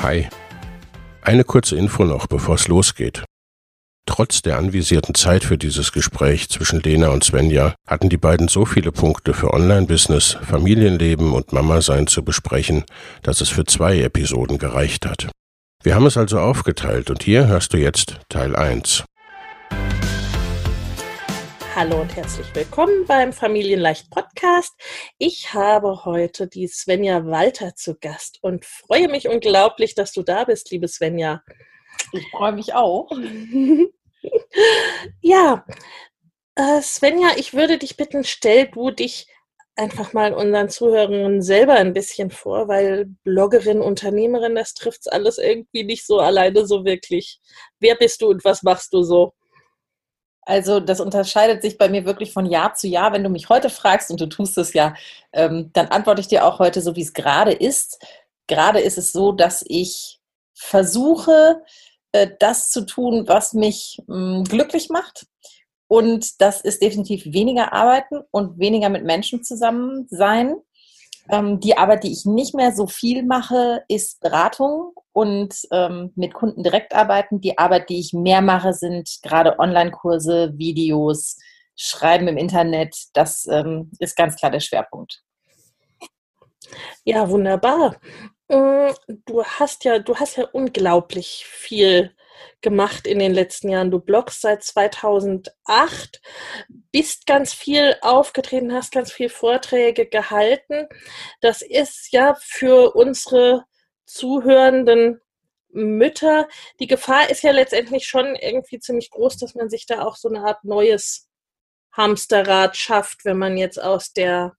Hi. Eine kurze Info noch, bevor es losgeht. Trotz der anvisierten Zeit für dieses Gespräch zwischen Lena und Svenja hatten die beiden so viele Punkte für Online-Business, Familienleben und Mama-Sein zu besprechen, dass es für zwei Episoden gereicht hat. Wir haben es also aufgeteilt und hier hörst du jetzt Teil 1. Hallo und herzlich willkommen beim Familienleicht Podcast. Ich habe heute die Svenja Walter zu Gast und freue mich unglaublich, dass du da bist, liebe Svenja. Ich freue mich auch. ja, äh, Svenja, ich würde dich bitten, stell du dich einfach mal unseren Zuhörern selber ein bisschen vor, weil Bloggerin, Unternehmerin, das trifft alles irgendwie nicht so alleine so wirklich. Wer bist du und was machst du so? Also das unterscheidet sich bei mir wirklich von Jahr zu Jahr. Wenn du mich heute fragst und du tust es ja, ähm, dann antworte ich dir auch heute so, wie es gerade ist. Gerade ist es so, dass ich versuche, äh, das zu tun, was mich mh, mm, glücklich macht. Und das ist definitiv weniger arbeiten und weniger mit Menschen zusammen sein. Ähm, die Arbeit, die ich nicht mehr so viel mache, ist Beratung und ähm, mit Kunden direkt arbeiten. Die Arbeit, die ich mehr mache, sind gerade Online-Kurse, Videos, Schreiben im Internet. Das ähm, ist ganz klar der Schwerpunkt. Ja, wunderbar. Äh, du hast ja, du hast ja unglaublich viel gemacht in den letzten Jahren. Du bloggst seit 2008, bist ganz viel aufgetreten, hast ganz viel Vorträge gehalten. Das ist ja für unsere zuhörenden Mütter, die Gefahr ist ja letztendlich schon irgendwie ziemlich groß, dass man sich da auch so eine Art neues Hamsterrad schafft, wenn man jetzt aus der,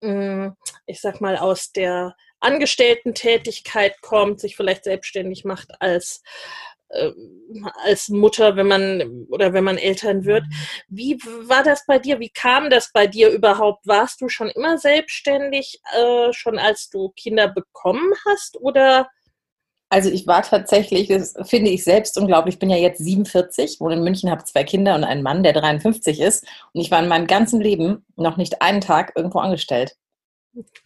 mm, ich sag mal, aus der Angestellten-Tätigkeit kommt, sich vielleicht selbstständig macht als als Mutter, wenn man oder wenn man Eltern wird. Wie war das bei dir? Wie kam das bei dir überhaupt? Warst du schon immer selbstständig, äh, schon als du Kinder bekommen hast oder? Also ich war tatsächlich, das finde ich selbst unglaublich. Ich bin ja jetzt 47, wohne in München, habe zwei Kinder und einen Mann, der 53 ist. Und ich war in meinem ganzen Leben noch nicht einen Tag irgendwo angestellt.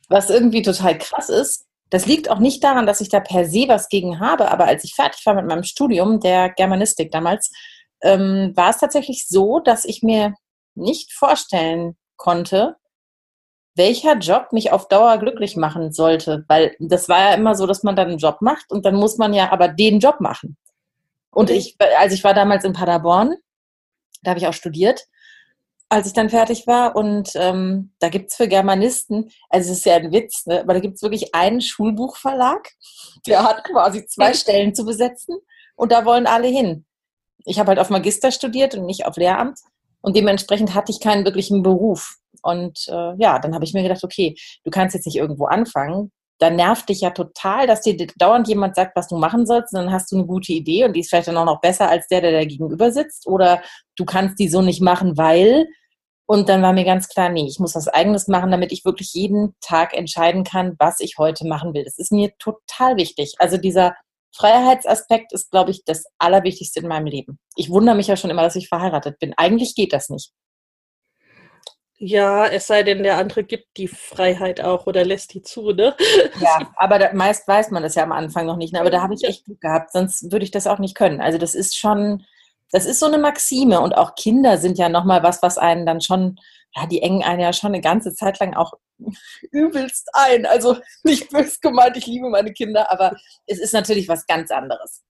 Was irgendwie total krass ist, das liegt auch nicht daran, dass ich da per se was gegen habe, aber als ich fertig war mit meinem Studium der Germanistik damals, ähm, war es tatsächlich so, dass ich mir nicht vorstellen konnte, welcher Job mich auf Dauer glücklich machen sollte. Weil das war ja immer so, dass man dann einen Job macht und dann muss man ja aber den Job machen. Und ich, also ich war damals in Paderborn, da habe ich auch studiert als ich dann fertig war. Und ähm, da es für Germanisten, also es ist ja ein Witz, ne? aber da gibt es wirklich einen Schulbuchverlag, der hat quasi zwei Stellen zu besetzen und da wollen alle hin. Ich habe halt auf Magister studiert und nicht auf Lehramt und dementsprechend hatte ich keinen wirklichen Beruf. Und äh, ja, dann habe ich mir gedacht, okay, du kannst jetzt nicht irgendwo anfangen. Dann nervt dich ja total, dass dir dauernd jemand sagt, was du machen sollst. Und dann hast du eine gute Idee und die ist vielleicht dann auch noch besser als der, der da gegenüber sitzt. Oder du kannst die so nicht machen, weil und dann war mir ganz klar, nee, ich muss was Eigenes machen, damit ich wirklich jeden Tag entscheiden kann, was ich heute machen will. Das ist mir total wichtig. Also dieser Freiheitsaspekt ist, glaube ich, das Allerwichtigste in meinem Leben. Ich wundere mich ja schon immer, dass ich verheiratet bin. Eigentlich geht das nicht. Ja, es sei denn, der andere gibt die Freiheit auch oder lässt die zu, ne? Ja, aber da, meist weiß man das ja am Anfang noch nicht. Ne? Aber da habe ich echt Glück gehabt, sonst würde ich das auch nicht können. Also das ist schon, das ist so eine Maxime und auch Kinder sind ja nochmal was, was einen dann schon, ja, die engen einen ja schon eine ganze Zeit lang auch übelst ein. Also nicht böse gemeint, ich liebe meine Kinder, aber es ist natürlich was ganz anderes.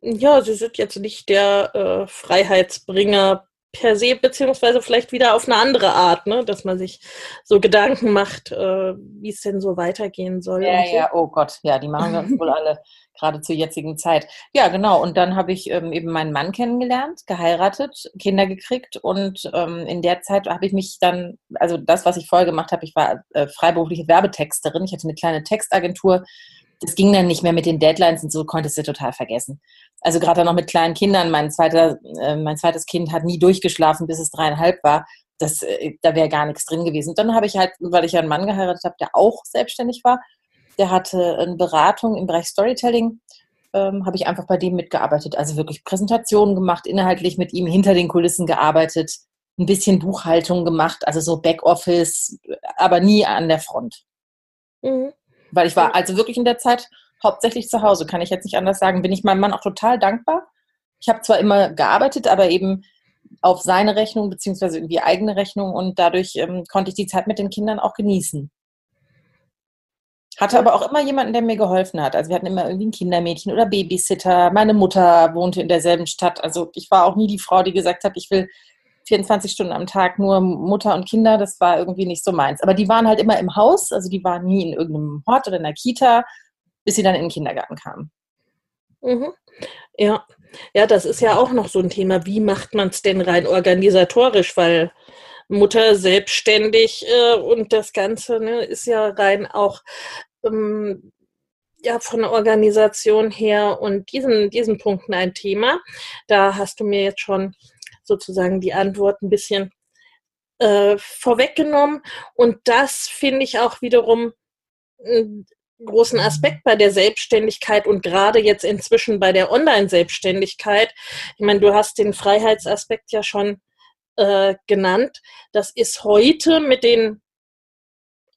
Ja, sie sind jetzt nicht der äh, Freiheitsbringer per se, beziehungsweise vielleicht wieder auf eine andere Art, ne? dass man sich so Gedanken macht, äh, wie es denn so weitergehen soll. Ja, so. ja, oh Gott, ja, die machen wir uns wohl alle, gerade zur jetzigen Zeit. Ja, genau, und dann habe ich ähm, eben meinen Mann kennengelernt, geheiratet, Kinder gekriegt und ähm, in der Zeit habe ich mich dann, also das, was ich vorher gemacht habe, ich war äh, freiberufliche Werbetexterin, ich hatte eine kleine Textagentur, das ging dann nicht mehr mit den Deadlines und so konntest du total vergessen. Also gerade dann noch mit kleinen Kindern. Mein, zweiter, äh, mein zweites Kind hat nie durchgeschlafen, bis es dreieinhalb war. Das, äh, da wäre gar nichts drin gewesen. Und dann habe ich halt, weil ich ja einen Mann geheiratet habe, der auch selbstständig war, der hatte eine Beratung im Bereich Storytelling, ähm, habe ich einfach bei dem mitgearbeitet. Also wirklich Präsentationen gemacht, inhaltlich mit ihm hinter den Kulissen gearbeitet, ein bisschen Buchhaltung gemacht, also so Backoffice, aber nie an der Front. Mhm. Weil ich war also wirklich in der Zeit hauptsächlich zu Hause, kann ich jetzt nicht anders sagen. Bin ich meinem Mann auch total dankbar. Ich habe zwar immer gearbeitet, aber eben auf seine Rechnung beziehungsweise irgendwie eigene Rechnung und dadurch ähm, konnte ich die Zeit mit den Kindern auch genießen. Hatte aber auch immer jemanden, der mir geholfen hat. Also wir hatten immer irgendwie ein Kindermädchen oder Babysitter. Meine Mutter wohnte in derselben Stadt. Also ich war auch nie die Frau, die gesagt hat, ich will 24 Stunden am Tag nur Mutter und Kinder, das war irgendwie nicht so meins. Aber die waren halt immer im Haus, also die waren nie in irgendeinem Hort oder in der Kita, bis sie dann in den Kindergarten kamen. Mhm. Ja. ja, das ist ja auch noch so ein Thema. Wie macht man es denn rein organisatorisch? Weil Mutter selbstständig äh, und das Ganze ne, ist ja rein auch ähm, ja von Organisation her und diesen, diesen Punkten ein Thema. Da hast du mir jetzt schon sozusagen die Antwort ein bisschen äh, vorweggenommen. Und das finde ich auch wiederum einen großen Aspekt bei der Selbstständigkeit und gerade jetzt inzwischen bei der Online-Selbstständigkeit. Ich meine, du hast den Freiheitsaspekt ja schon äh, genannt. Das ist heute mit den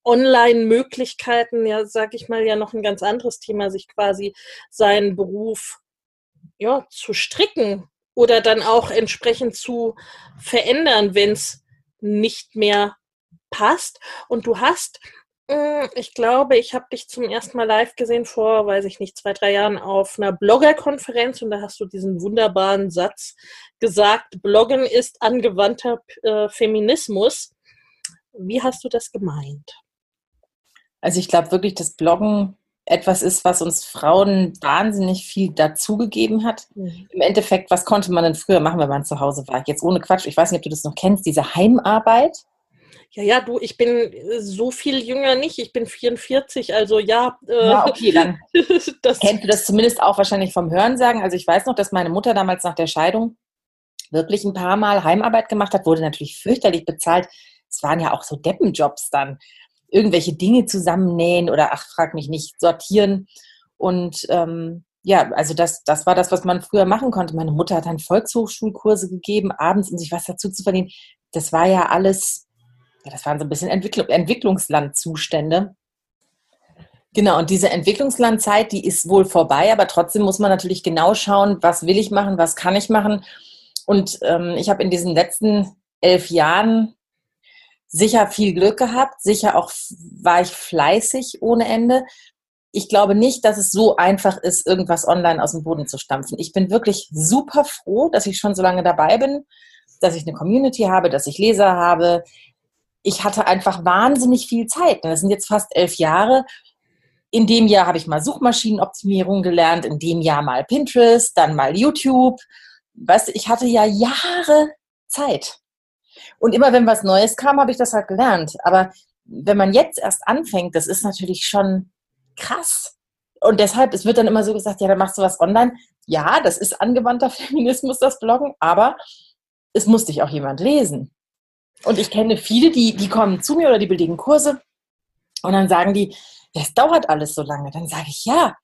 Online-Möglichkeiten, ja, sag ich mal, ja noch ein ganz anderes Thema, sich quasi seinen Beruf ja, zu stricken oder dann auch entsprechend zu verändern, wenn es nicht mehr passt. Und du hast, hm, ich glaube, ich habe dich zum ersten Mal live gesehen vor, weiß ich nicht, zwei, drei Jahren auf einer Bloggerkonferenz und da hast du diesen wunderbaren Satz gesagt, Bloggen ist angewandter äh, Feminismus. Wie hast du das gemeint? Also ich glaube wirklich, das Bloggen etwas ist, was uns Frauen wahnsinnig viel dazugegeben hat. Mhm. Im Endeffekt, was konnte man denn früher machen, wenn man zu Hause war? Jetzt ohne Quatsch, ich weiß nicht, ob du das noch kennst, diese Heimarbeit. Ja, ja, du, ich bin so viel jünger nicht. Ich bin 44, also ja. Äh, ja, okay, dann kennst du das zumindest auch wahrscheinlich vom Hörensagen. Also ich weiß noch, dass meine Mutter damals nach der Scheidung wirklich ein paar Mal Heimarbeit gemacht hat, wurde natürlich fürchterlich bezahlt. Es waren ja auch so Deppenjobs dann irgendwelche Dinge zusammennähen oder ach, frag mich nicht, sortieren. Und ähm, ja, also das, das war das, was man früher machen konnte. Meine Mutter hat dann Volkshochschulkurse gegeben, abends, um sich was dazu zu verdienen. Das war ja alles, ja, das waren so ein bisschen Entwicklung, Entwicklungslandzustände. Genau, und diese Entwicklungslandzeit, die ist wohl vorbei, aber trotzdem muss man natürlich genau schauen, was will ich machen, was kann ich machen. Und ähm, ich habe in diesen letzten elf Jahren sicher viel Glück gehabt, sicher auch war ich fleißig ohne Ende. Ich glaube nicht, dass es so einfach ist, irgendwas online aus dem Boden zu stampfen. Ich bin wirklich super froh, dass ich schon so lange dabei bin, dass ich eine Community habe, dass ich Leser habe. Ich hatte einfach wahnsinnig viel Zeit. Das sind jetzt fast elf Jahre. In dem Jahr habe ich mal Suchmaschinenoptimierung gelernt, in dem Jahr mal Pinterest, dann mal YouTube. Weißt du, ich hatte ja Jahre Zeit. Und immer wenn was Neues kam, habe ich das halt gelernt. Aber wenn man jetzt erst anfängt, das ist natürlich schon krass. Und deshalb, es wird dann immer so gesagt, ja, dann machst du was online. Ja, das ist angewandter Feminismus, das Bloggen, aber es muss dich auch jemand lesen. Und ich kenne viele, die, die kommen zu mir oder die belegen Kurse und dann sagen die, ja, es dauert alles so lange. Dann sage ich, ja,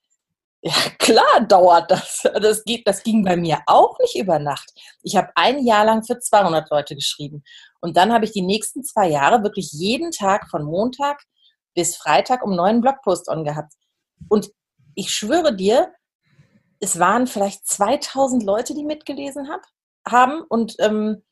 ja, klar dauert das. Das, geht, das ging bei mir auch nicht über Nacht. Ich habe ein Jahr lang für 200 Leute geschrieben. Und dann habe ich die nächsten zwei Jahre wirklich jeden Tag von Montag bis Freitag um neuen Blogpost on gehabt. Und ich schwöre dir, es waren vielleicht 2000 Leute, die mitgelesen hab, haben. Und, ähm,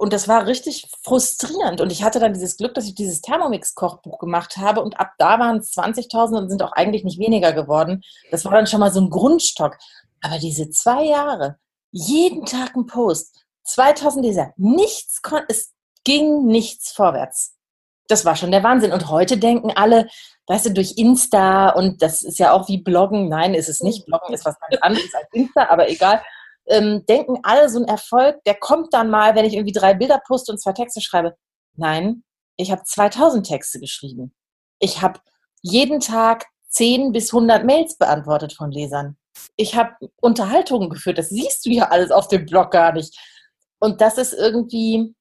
Und das war richtig frustrierend. Und ich hatte dann dieses Glück, dass ich dieses Thermomix-Kochbuch gemacht habe. Und ab da waren es 20.000 und sind auch eigentlich nicht weniger geworden. Das war dann schon mal so ein Grundstock. Aber diese zwei Jahre, jeden Tag ein Post, 2000 Leser, nichts, es ging nichts vorwärts. Das war schon der Wahnsinn. Und heute denken alle, weißt du, durch Insta und das ist ja auch wie Bloggen. Nein, ist es nicht. Bloggen ist was ganz anderes als Insta, aber egal ähm, denken alle, so ein Erfolg, der kommt dann mal, wenn ich irgendwie drei Bilder poste und zwei Texte schreibe. Nein, ich habe 2000 Texte geschrieben. Ich habe jeden Tag 10 bis 100 Mails beantwortet von Lesern. Ich habe Unterhaltungen geführt. Das siehst du ja alles auf dem Blog gar nicht. Und das ist irgendwie,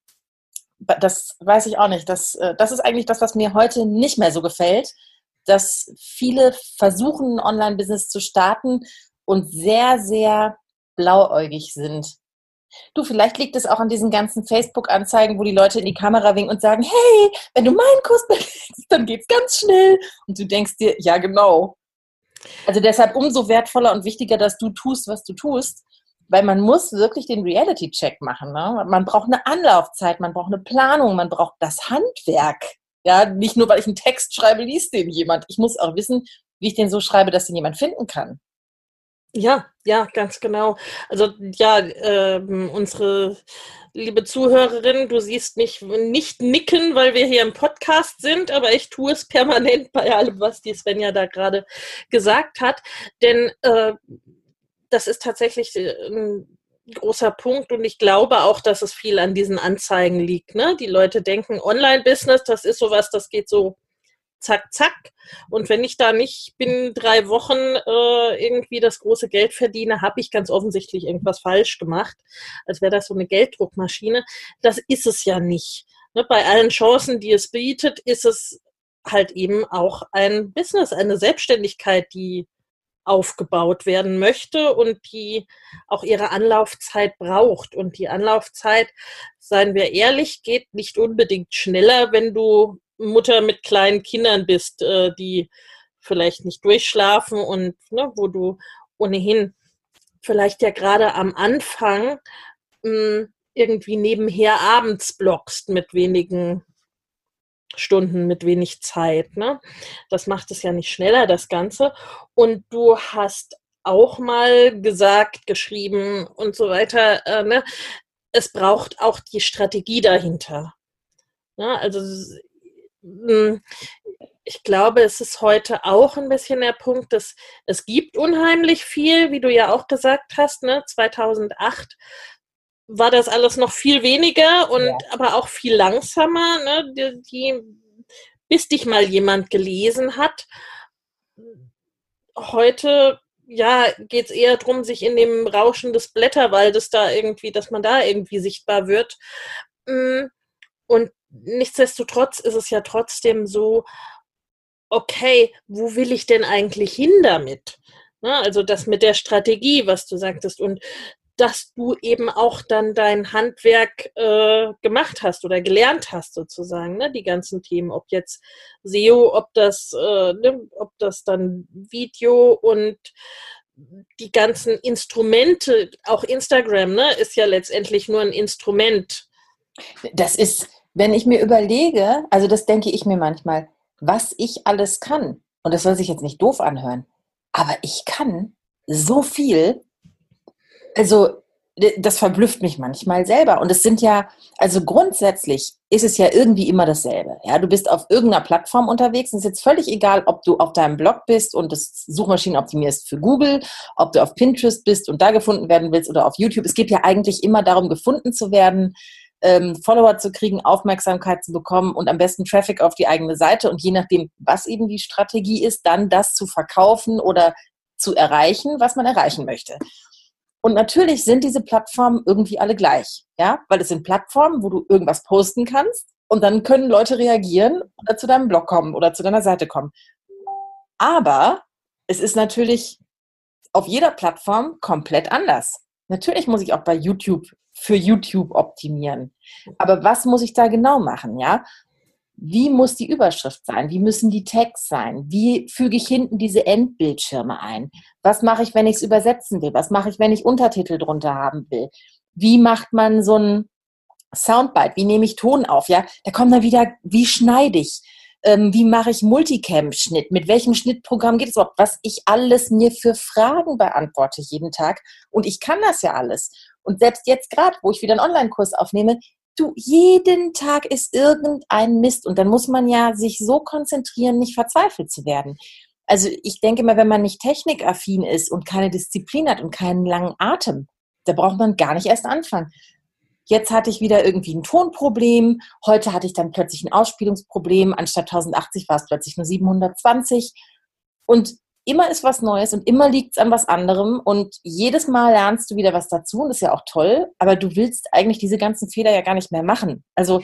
das weiß ich auch nicht. Das, äh, das ist eigentlich das, was mir heute nicht mehr so gefällt, dass viele versuchen, ein Online-Business zu starten und sehr, sehr blauäugig sind. Du, vielleicht liegt es auch an diesen ganzen Facebook-Anzeigen, wo die Leute in die Kamera winken und sagen, hey, wenn du meinen Kurs belegst, dann geht's ganz schnell. Und du denkst dir, ja, genau. Also deshalb umso wertvoller und wichtiger, dass du tust, was du tust, weil man muss wirklich den Reality-Check machen. Ne? Man braucht eine Anlaufzeit, man braucht eine Planung, man braucht das Handwerk. Ja, nicht nur, weil ich einen Text schreibe, liest den jemand. Ich muss auch wissen, wie ich den so schreibe, dass den jemand finden kann. Ja, ja, ganz genau. Also ja, ähm, unsere liebe Zuhörerin, du siehst mich nicht nicken, weil wir hier im Podcast sind, aber ich tue es permanent bei allem, was die Svenja da gerade gesagt hat. Denn äh, das ist tatsächlich äh, ein großer Punkt und ich glaube auch, dass es viel an diesen Anzeigen liegt. Ne? Die Leute denken, Online-Business, das ist sowas, das geht so zack, zack. Und wenn ich da nicht binnen drei Wochen äh, irgendwie das große Geld verdiene, habe ich ganz offensichtlich irgendwas falsch gemacht, als wäre das so eine Gelddruckmaschine. Das ist es ja nicht. Ne, bei allen Chancen, die es bietet, ist es halt eben auch ein Business, eine Selbstständigkeit, die aufgebaut werden möchte und die auch ihre Anlaufzeit braucht. Und die Anlaufzeit, seien wir ehrlich, geht nicht unbedingt schneller, wenn du Mutter mit kleinen Kindern bist, äh, die vielleicht nicht durchschlafen und ne, wo du ohnehin vielleicht ja gerade am Anfang mh, hm, irgendwie nebenher abends blockst mit wenigen Stunden, mit wenig Zeit. Ne? Das macht es ja nicht schneller, das Ganze. Und du hast auch mal gesagt, geschrieben und so weiter, äh, ne? es braucht auch die Strategie dahinter. Ne? also ich glaube, es ist heute auch ein bisschen der Punkt, dass es gibt unheimlich viel, wie du ja auch gesagt hast, ne? 2008 war das alles noch viel weniger und ja. aber auch viel langsamer, ne? Die, die, bis dich mal jemand gelesen hat. Heute ja, geht es eher darum, sich in dem Rauschen des Blätterwaldes da irgendwie, dass man da irgendwie sichtbar wird. Hm, und nichtsdestotrotz ist es ja trotzdem so, okay, wo will ich denn eigentlich hin damit? Na, also das mit der Strategie, was du sagtest, und dass du eben auch dann dein Handwerk äh, gemacht hast oder gelernt hast sozusagen, ne? die ganzen Themen, ob jetzt SEO, ob das, äh, ne? ob das dann Video und die ganzen Instrumente, auch Instagram, ne, ist ja letztendlich nur ein Instrument. Das ist, wenn ich mir überlege, also das denke ich mir manchmal, was ich alles kann, und das soll sich jetzt nicht doof anhören, aber ich kann so viel, also das verblüfft mich manchmal selber. Und es sind ja, also grundsätzlich ist es ja irgendwie immer dasselbe. Ja, du bist auf irgendeiner Plattform unterwegs. Es ist jetzt völlig egal, ob du auf deinem Blog bist und das Suchmaschinen optimierst für Google, ob du auf Pinterest bist und da gefunden werden willst oder auf YouTube. Es geht ja eigentlich immer darum, gefunden zu werden ähm, Follower zu kriegen, Aufmerksamkeit zu bekommen und am besten Traffic auf die eigene Seite und je nachdem, was eben die Strategie ist, dann das zu verkaufen oder zu erreichen, was man erreichen möchte. Und natürlich sind diese Plattformen irgendwie alle gleich, ja, weil es sind Plattformen, wo du irgendwas posten kannst und dann können Leute reagieren oder zu deinem Blog kommen oder zu deiner Seite kommen. Aber es ist natürlich auf jeder Plattform komplett anders. Natürlich muss ich auch bei YouTube für YouTube optimieren. Aber was muss ich da genau machen, ja? Wie muss die Überschrift sein? Wie müssen die Tags sein? Wie füge ich hinten diese Endbildschirme ein? Was mache ich, wenn ich es übersetzen will? Was mache ich, wenn ich Untertitel drunter haben will? Wie macht man so ein Soundbite, wie nehme ich Ton auf, ja, da kommt dann wieder, wie schneide ich, ähm, wie mache ich Multicam-Schnitt, mit welchem Schnittprogramm geht es überhaupt, was ich alles mir für Fragen beantworte jeden Tag und ich kann das ja alles. Und selbst jetzt gerade, wo ich wieder einen Online-Kurs aufnehme, du, jeden Tag ist irgendein Mist und dann muss man ja sich so konzentrieren, nicht verzweifelt zu werden. Also ich denke mal, wenn man nicht technikaffin ist und keine Disziplin hat und keinen langen Atem, da braucht man gar nicht erst anfangen. Jetzt hatte ich wieder irgendwie ein Tonproblem. Heute hatte ich dann plötzlich ein Ausspielungsproblem. Anstatt 1080 war es plötzlich nur 720. Und immer ist was Neues und immer liegt es an was anderem. Und jedes Mal lernst du wieder was dazu und ist ja auch toll. Aber du willst eigentlich diese ganzen Fehler ja gar nicht mehr machen. Also,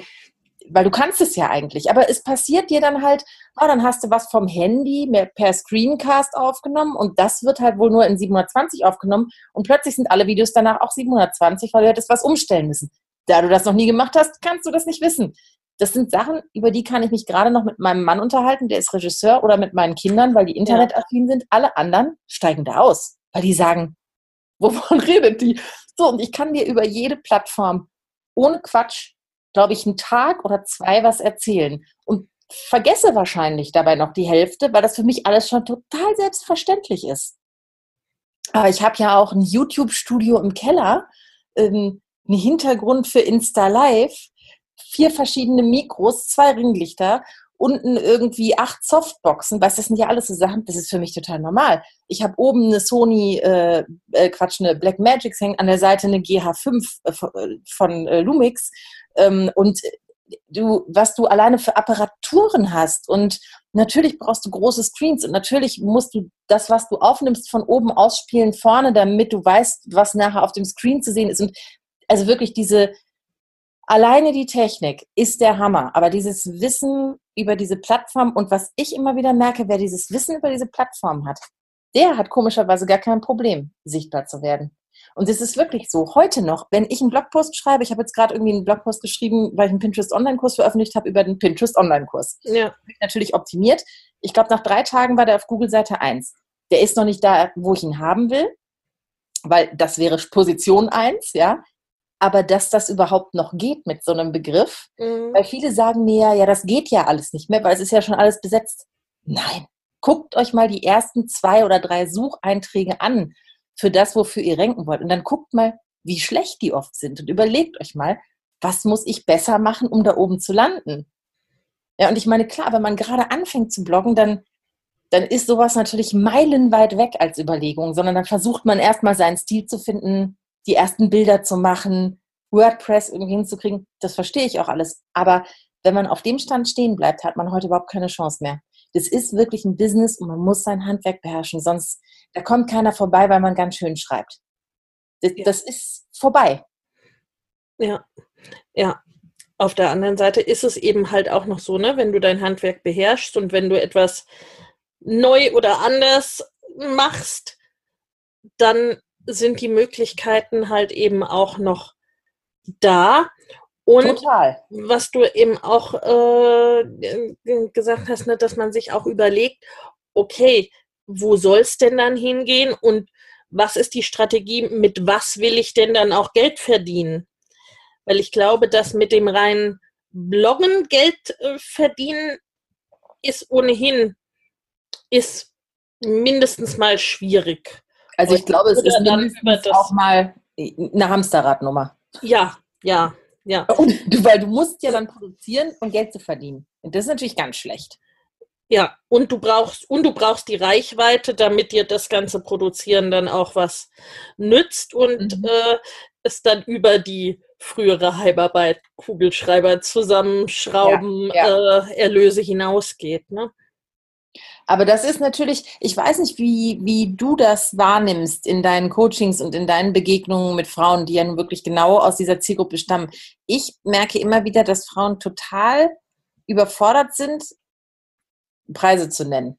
weil du kannst es ja eigentlich. Aber es passiert dir dann halt, oh, dann hast du was vom Handy per Screencast aufgenommen und das wird halt wohl nur in 720 aufgenommen und plötzlich sind alle Videos danach auch 720, weil du hättest was umstellen müssen. Da du das noch nie gemacht hast, kannst du das nicht wissen. Das sind Sachen, über die kann ich mich gerade noch mit meinem Mann unterhalten, der ist Regisseur, oder mit meinen Kindern, weil die internetaffin sind. Alle anderen steigen da aus, weil die sagen, wovon redet die? So, und ich kann dir über jede Plattform ohne Quatsch, glaube ich, einen Tag oder zwei was erzählen. Und vergesse wahrscheinlich dabei noch die Hälfte, weil das für mich alles schon total selbstverständlich ist. Aber ich habe ja auch ein YouTube-Studio im Keller, ähm, einen Hintergrund für Insta Live, vier verschiedene Mikros, zwei Ringlichter, unten irgendwie acht Softboxen, weißt das sind ja alles so Sachen, das ist für mich total normal. Ich habe oben eine Sony, äh, äh, Quatsch, eine Black Magic hängt, an der Seite eine GH5 äh, von, von äh, Lumix. Ähm, und du, was du alleine für Apparaturen hast und natürlich brauchst du große Screens und natürlich musst du das, was du aufnimmst, von oben ausspielen vorne, damit du weißt, was nachher auf dem Screen zu sehen ist. Und also wirklich diese, alleine die Technik ist der Hammer, aber dieses Wissen über diese Plattform und was ich immer wieder merke, wer dieses Wissen über diese Plattform hat, der hat komischerweise gar kein Problem, sichtbar zu werden. Und es ist wirklich so, heute noch, wenn ich einen Blogpost schreibe, ich habe jetzt gerade irgendwie einen Blogpost geschrieben, weil ich einen Pinterest-Online-Kurs veröffentlicht habe über den Pinterest-Online-Kurs. Ja. Natürlich optimiert. Ich glaube, nach drei Tagen war der auf Google Seite 1. Der ist noch nicht da, wo ich ihn haben will, weil das wäre Position 1, ja aber dass das überhaupt noch geht mit so einem Begriff. Mhm. Weil viele sagen mir, ja, das geht ja alles nicht mehr, weil es ist ja schon alles besetzt. Nein, guckt euch mal die ersten zwei oder drei Sucheinträge an für das, wofür ihr renken wollt. Und dann guckt mal, wie schlecht die oft sind und überlegt euch mal, was muss ich besser machen, um da oben zu landen? Ja, und ich meine, klar, wenn man gerade anfängt zu bloggen, dann, dann ist sowas natürlich meilenweit weg als Überlegung, sondern dann versucht man erstmal seinen Stil zu finden, die ersten Bilder zu machen, WordPress irgendwie hinzukriegen, das verstehe ich auch alles. Aber wenn man auf dem Stand stehen bleibt, hat man heute überhaupt keine Chance mehr. Das ist wirklich ein Business und man muss sein Handwerk beherrschen, sonst da kommt keiner vorbei, weil man ganz schön schreibt. Das, ja. das ist vorbei. Ja, ja. Auf der anderen Seite ist es eben halt auch noch so, ne, wenn du dein Handwerk beherrschst und wenn du etwas neu oder anders machst, dann sind die Möglichkeiten halt eben auch noch da. Und Total. was du eben auch äh, gesagt hast, ne, dass man sich auch überlegt, okay, wo soll es denn dann hingehen und was ist die Strategie, mit was will ich denn dann auch Geld verdienen? Weil ich glaube, dass mit dem reinen Bloggen Geld äh, verdienen ist ohnehin ist mindestens mal schwierig. Also ich glaube, es ist mindestens auch mal eine Hamsterradnummer. Ja, ja, ja. Und weil du musst ja dann produzieren, um Geld zu verdienen. Und das ist natürlich ganz schlecht. Ja, und du brauchst, und du brauchst die Reichweite, damit dir das ganze Produzieren dann auch was nützt und mhm. äh, es dann über die frühere Heimarbeit, Kugelschreiber zusammenschrauben, ja, ja. Äh, Erlöse hinausgeht. Ne? Aber das ist natürlich, ich weiß nicht, wie, wie du das wahrnimmst in deinen Coachings und in deinen Begegnungen mit Frauen, die ja nun wirklich genau aus dieser Zielgruppe stammen. Ich merke immer wieder, dass Frauen total überfordert sind, Preise zu nennen.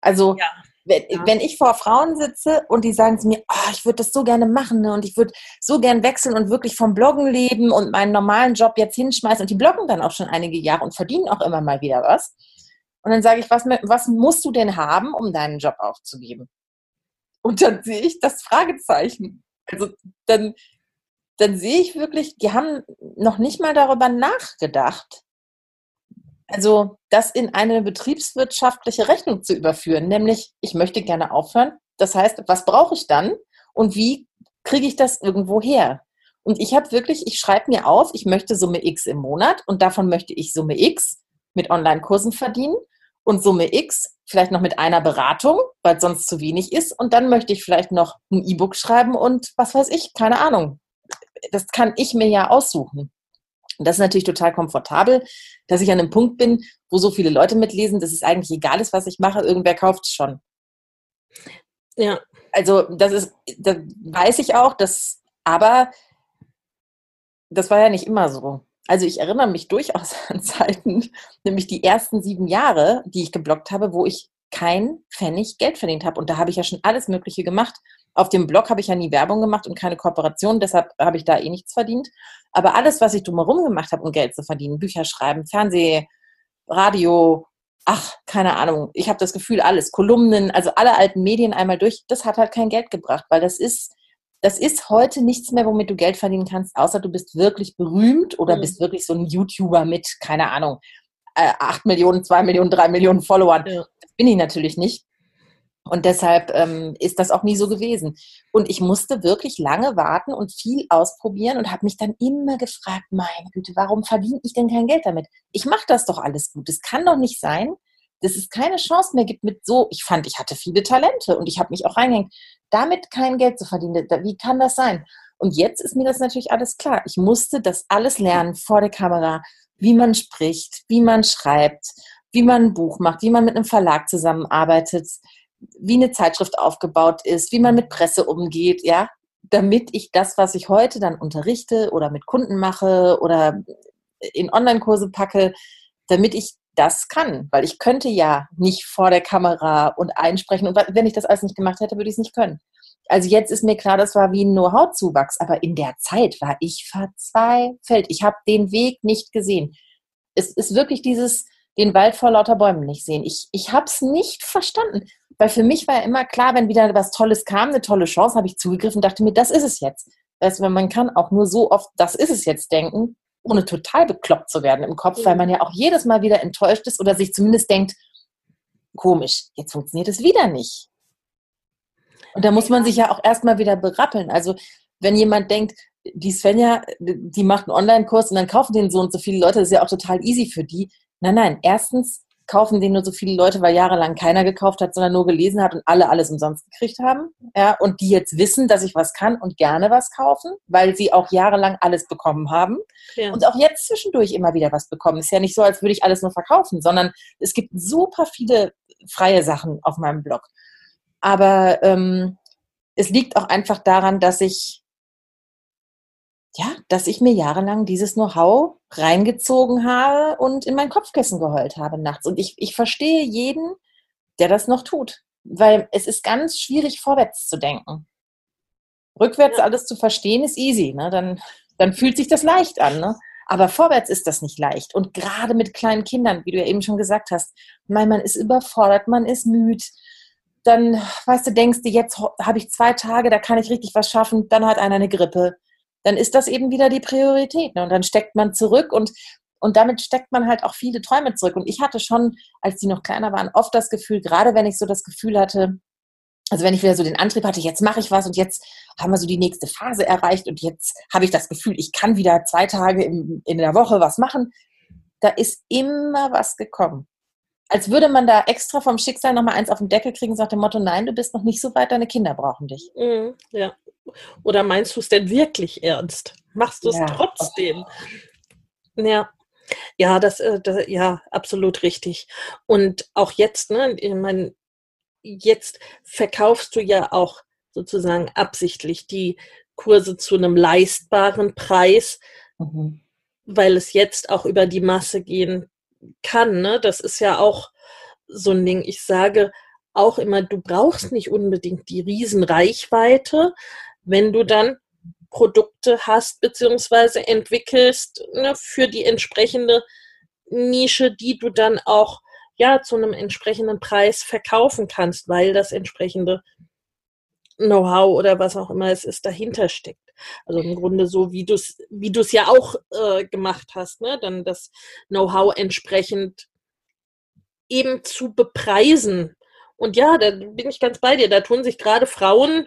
Also, ja. Wenn, ja. wenn, ich vor Frauen sitze und die sagen zu mir, oh, ich würde das so gerne machen ne, und ich würde so gern wechseln und wirklich vom Bloggen leben und meinen normalen Job jetzt hinschmeißen und die bloggen dann auch schon einige Jahre und verdienen auch immer mal wieder was und dann sage ich, was, was musst du denn haben, um deinen Job aufzugeben? Und dann sehe ich das Fragezeichen. Also dann, dann sehe ich wirklich, die haben noch nicht mal darüber nachgedacht, also das in eine betriebswirtschaftliche Rechnung zu überführen, nämlich ich möchte gerne aufhören. Das heißt, was brauche ich dann und wie kriege ich das irgendwo her? Und ich habe wirklich, ich schreibe mir auf, ich möchte Summe X im Monat und davon möchte ich Summe X mit Online-Kursen verdienen und Summe X vielleicht noch mit einer Beratung, weil sonst zu wenig ist. Und dann möchte ich vielleicht noch ein E-Book schreiben und was weiß ich, keine Ahnung. Das kann ich mir ja aussuchen. Und das ist natürlich total komfortabel, dass ich an einem Punkt bin, wo so viele Leute mitlesen, dass es eigentlich egal ist, was ich mache, irgendwer kauft es schon. Ja. Also das ist, das weiß ich auch, dass, aber das war ja nicht immer so. Also ich erinnere mich durchaus an Zeiten, nämlich die ersten sieben Jahre, die ich geblockt habe, wo ich kein Pfennig Geld verdient habe. Und da habe ich ja schon alles Mögliche gemacht. Auf dem Blog habe ich ja nie Werbung gemacht und keine Kooperation, deshalb habe ich da eh nichts verdient. Aber alles, was ich drumherum gemacht habe, um Geld zu verdienen, Bücher schreiben, Fernseh, Radio, ach, keine Ahnung, ich habe das Gefühl, alles, Kolumnen, also alle alten Medien einmal durch, das hat halt kein Geld gebracht, weil das ist, das ist heute nichts mehr, womit du Geld verdienen kannst, außer du bist wirklich berühmt oder mhm. bist wirklich so ein YouTuber mit, keine Ahnung, äh, 8 Millionen, 2 Millionen, 3 Millionen Followern. Ja. Das bin ich natürlich nicht. Und deshalb ähm, ist das auch nie so gewesen. Und ich musste wirklich lange warten und viel ausprobieren und habe mich dann immer gefragt, meine Güte, warum verdiene ich denn kein Geld damit? Ich mache das doch alles gut. Es kann doch nicht sein, dass es keine Chance mehr gibt mit so, ich fand, ich hatte viele Talente und ich habe mich auch reingehängt, damit kein Geld zu verdienen. Wie kann das sein? Und jetzt ist mir das natürlich alles klar. Ich musste das alles lernen vor der Kamera, wie man spricht, wie man schreibt, wie man ein Buch macht, wie man mit einem Verlag zusammenarbeitet, wie eine Zeitschrift aufgebaut ist, wie man mit Presse umgeht, ja, damit ich das, was ich heute dann unterrichte oder mit Kunden mache oder in Online-Kurse packe, damit ich das kann, weil ich könnte ja nicht vor der Kamera und einsprechen und wenn ich das alles nicht gemacht hätte, würde ich es nicht können. Also jetzt ist mir klar, das war wie ein Know-how-Zuwachs, aber in der Zeit war ich verzweifelt. Ich habe den Weg nicht gesehen. Es ist wirklich dieses, den Wald vor lauter Bäumen nicht sehen. Ich, ich habe es nicht verstanden. Weil für mich war ja immer klar, wenn wieder was Tolles kam, eine tolle Chance, habe ich zugegriffen und dachte mir, das ist es jetzt. Das heißt, man kann auch nur so oft, das ist es jetzt denken, ohne total bekloppt zu werden im Kopf, weil man ja auch jedes Mal wieder enttäuscht ist oder sich zumindest denkt, komisch, jetzt funktioniert es wieder nicht. Und da muss man sich ja auch erstmal wieder berappeln. Also wenn jemand denkt, die Svenja, die macht einen Online-Kurs und dann kaufen den so und so viele Leute, das ist ja auch total easy für die. Nein, nein, erstens kaufen den nur so viele Leute, weil jahrelang keiner gekauft hat, sondern nur gelesen hat und alle alles umsonst gekriegt haben. Ja, und die jetzt wissen, dass ich was kann und gerne was kaufen, weil sie auch jahrelang alles bekommen haben. Ja. Und auch jetzt zwischendurch immer wieder was bekommen. Ist ja nicht so, als würde ich alles nur verkaufen, sondern es gibt super viele freie Sachen auf meinem Blog. Aber ähm, es liegt auch einfach daran, dass ich ja, dass ich mir jahrelang dieses Know-how reingezogen habe und in mein Kopfkissen geheult habe nachts. Und ich, ich verstehe jeden, der das noch tut. Weil es ist ganz schwierig, vorwärts zu denken. Rückwärts ja. alles zu verstehen ist easy. Ne? Dann, dann fühlt sich das leicht an. Ne? Aber vorwärts ist das nicht leicht. Und gerade mit kleinen Kindern, wie du ja eben schon gesagt hast, mein, man ist überfordert, man ist müde. Dann, weißt du, denkst du, jetzt habe ich zwei Tage, da kann ich richtig was schaffen. Dann hat einer eine Grippe dann ist das eben wieder die Priorität. Ne? Und dann steckt man zurück und, und damit steckt man halt auch viele Träume zurück. Und ich hatte schon, als die noch kleiner waren, oft das Gefühl, gerade wenn ich so das Gefühl hatte, also wenn ich wieder so den Antrieb hatte, jetzt mache ich was und jetzt haben wir so die nächste Phase erreicht und jetzt habe ich das Gefühl, ich kann wieder zwei Tage in, in der Woche was machen, da ist immer was gekommen. Als würde man da extra vom Schicksal nochmal eins auf den Deckel kriegen, sagt dem Motto, nein, du bist noch nicht so weit, deine Kinder brauchen dich. Mhm, ja, oder meinst du es denn wirklich ernst? Machst du es ja. trotzdem? Ja. Ja, das, äh, das, ja, absolut richtig. Und auch jetzt, ne, ich meine, jetzt verkaufst du ja auch sozusagen absichtlich die Kurse zu einem leistbaren Preis, mhm. weil es jetzt auch über die Masse gehen kann. Ne? Das ist ja auch so ein Ding. Ich sage auch immer, du brauchst nicht unbedingt die Riesenreichweite, wenn du dann Produkte hast beziehungsweise entwickelst ne, für die entsprechende Nische, die du dann auch ja zu einem entsprechenden Preis verkaufen kannst, weil das entsprechende Know-how oder was auch immer es ist dahinter steckt. Also im Grunde so, wie du es wie du's ja auch äh, gemacht hast, ne? dann das Know-how entsprechend eben zu bepreisen. Und ja, da bin ich ganz bei dir. Da tun sich gerade Frauen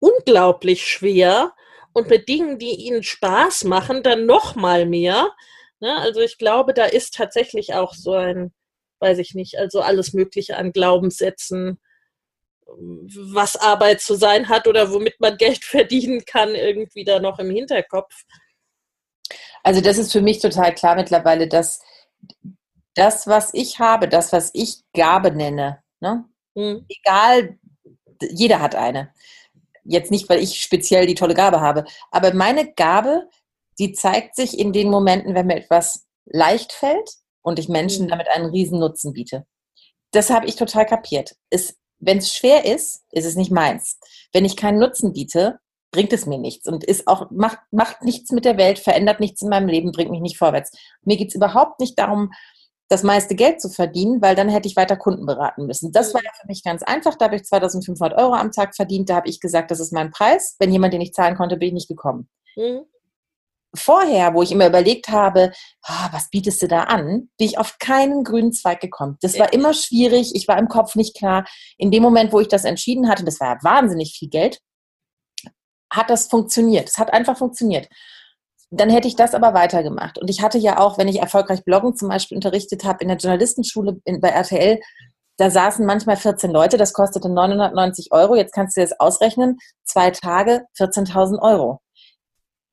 unglaublich schwer und mit Dingen, die ihnen Spaß machen, dann noch mal mehr. Ne? Also ich glaube, da ist tatsächlich auch so ein, weiß ich nicht, also alles Mögliche an Glaubenssätzen, was Arbeit zu sein hat oder womit man Geld verdienen kann, irgendwie da noch im Hinterkopf. Also das ist für mich total klar mittlerweile, dass das, was ich habe, das, was ich Gabe nenne, ne? Mhm. egal, jeder hat eine. Jetzt nicht, weil ich speziell die tolle Gabe habe, aber meine Gabe, die zeigt sich in den Momenten, wenn mir etwas leicht fällt und ich Menschen mhm. damit einen riesen Nutzen biete. Das habe ich total kapiert. Wenn es schwer ist, ist es nicht meins. Wenn ich keinen Nutzen biete, bringt es mir nichts und ist auch, macht, macht nichts mit der Welt, verändert nichts in meinem Leben, bringt mich nicht vorwärts. Mir geht es überhaupt nicht darum, das meiste Geld zu verdienen, weil dann hätte ich weiter Kunden beraten müssen. Das war ja für mich ganz einfach. Da habe ich 2500 Euro am Tag verdient. Da habe ich gesagt, das ist mein Preis. Wenn jemand den nicht zahlen konnte, bin ich nicht gekommen. Mhm. Vorher, wo ich immer überlegt habe, oh, was bietest du da an, bin ich auf keinen grünen Zweig gekommen. Das war immer schwierig. Ich war im Kopf nicht klar. In dem Moment, wo ich das entschieden hatte, das war ja wahnsinnig viel Geld, hat das funktioniert. Es hat einfach funktioniert dann hätte ich das aber weitergemacht. Und ich hatte ja auch, wenn ich erfolgreich Bloggen zum Beispiel unterrichtet habe, in der Journalistenschule in, bei RTL, da saßen manchmal 14 Leute, das kostete 990 Euro. Jetzt kannst du das ausrechnen. Zwei Tage, 14.000 Euro.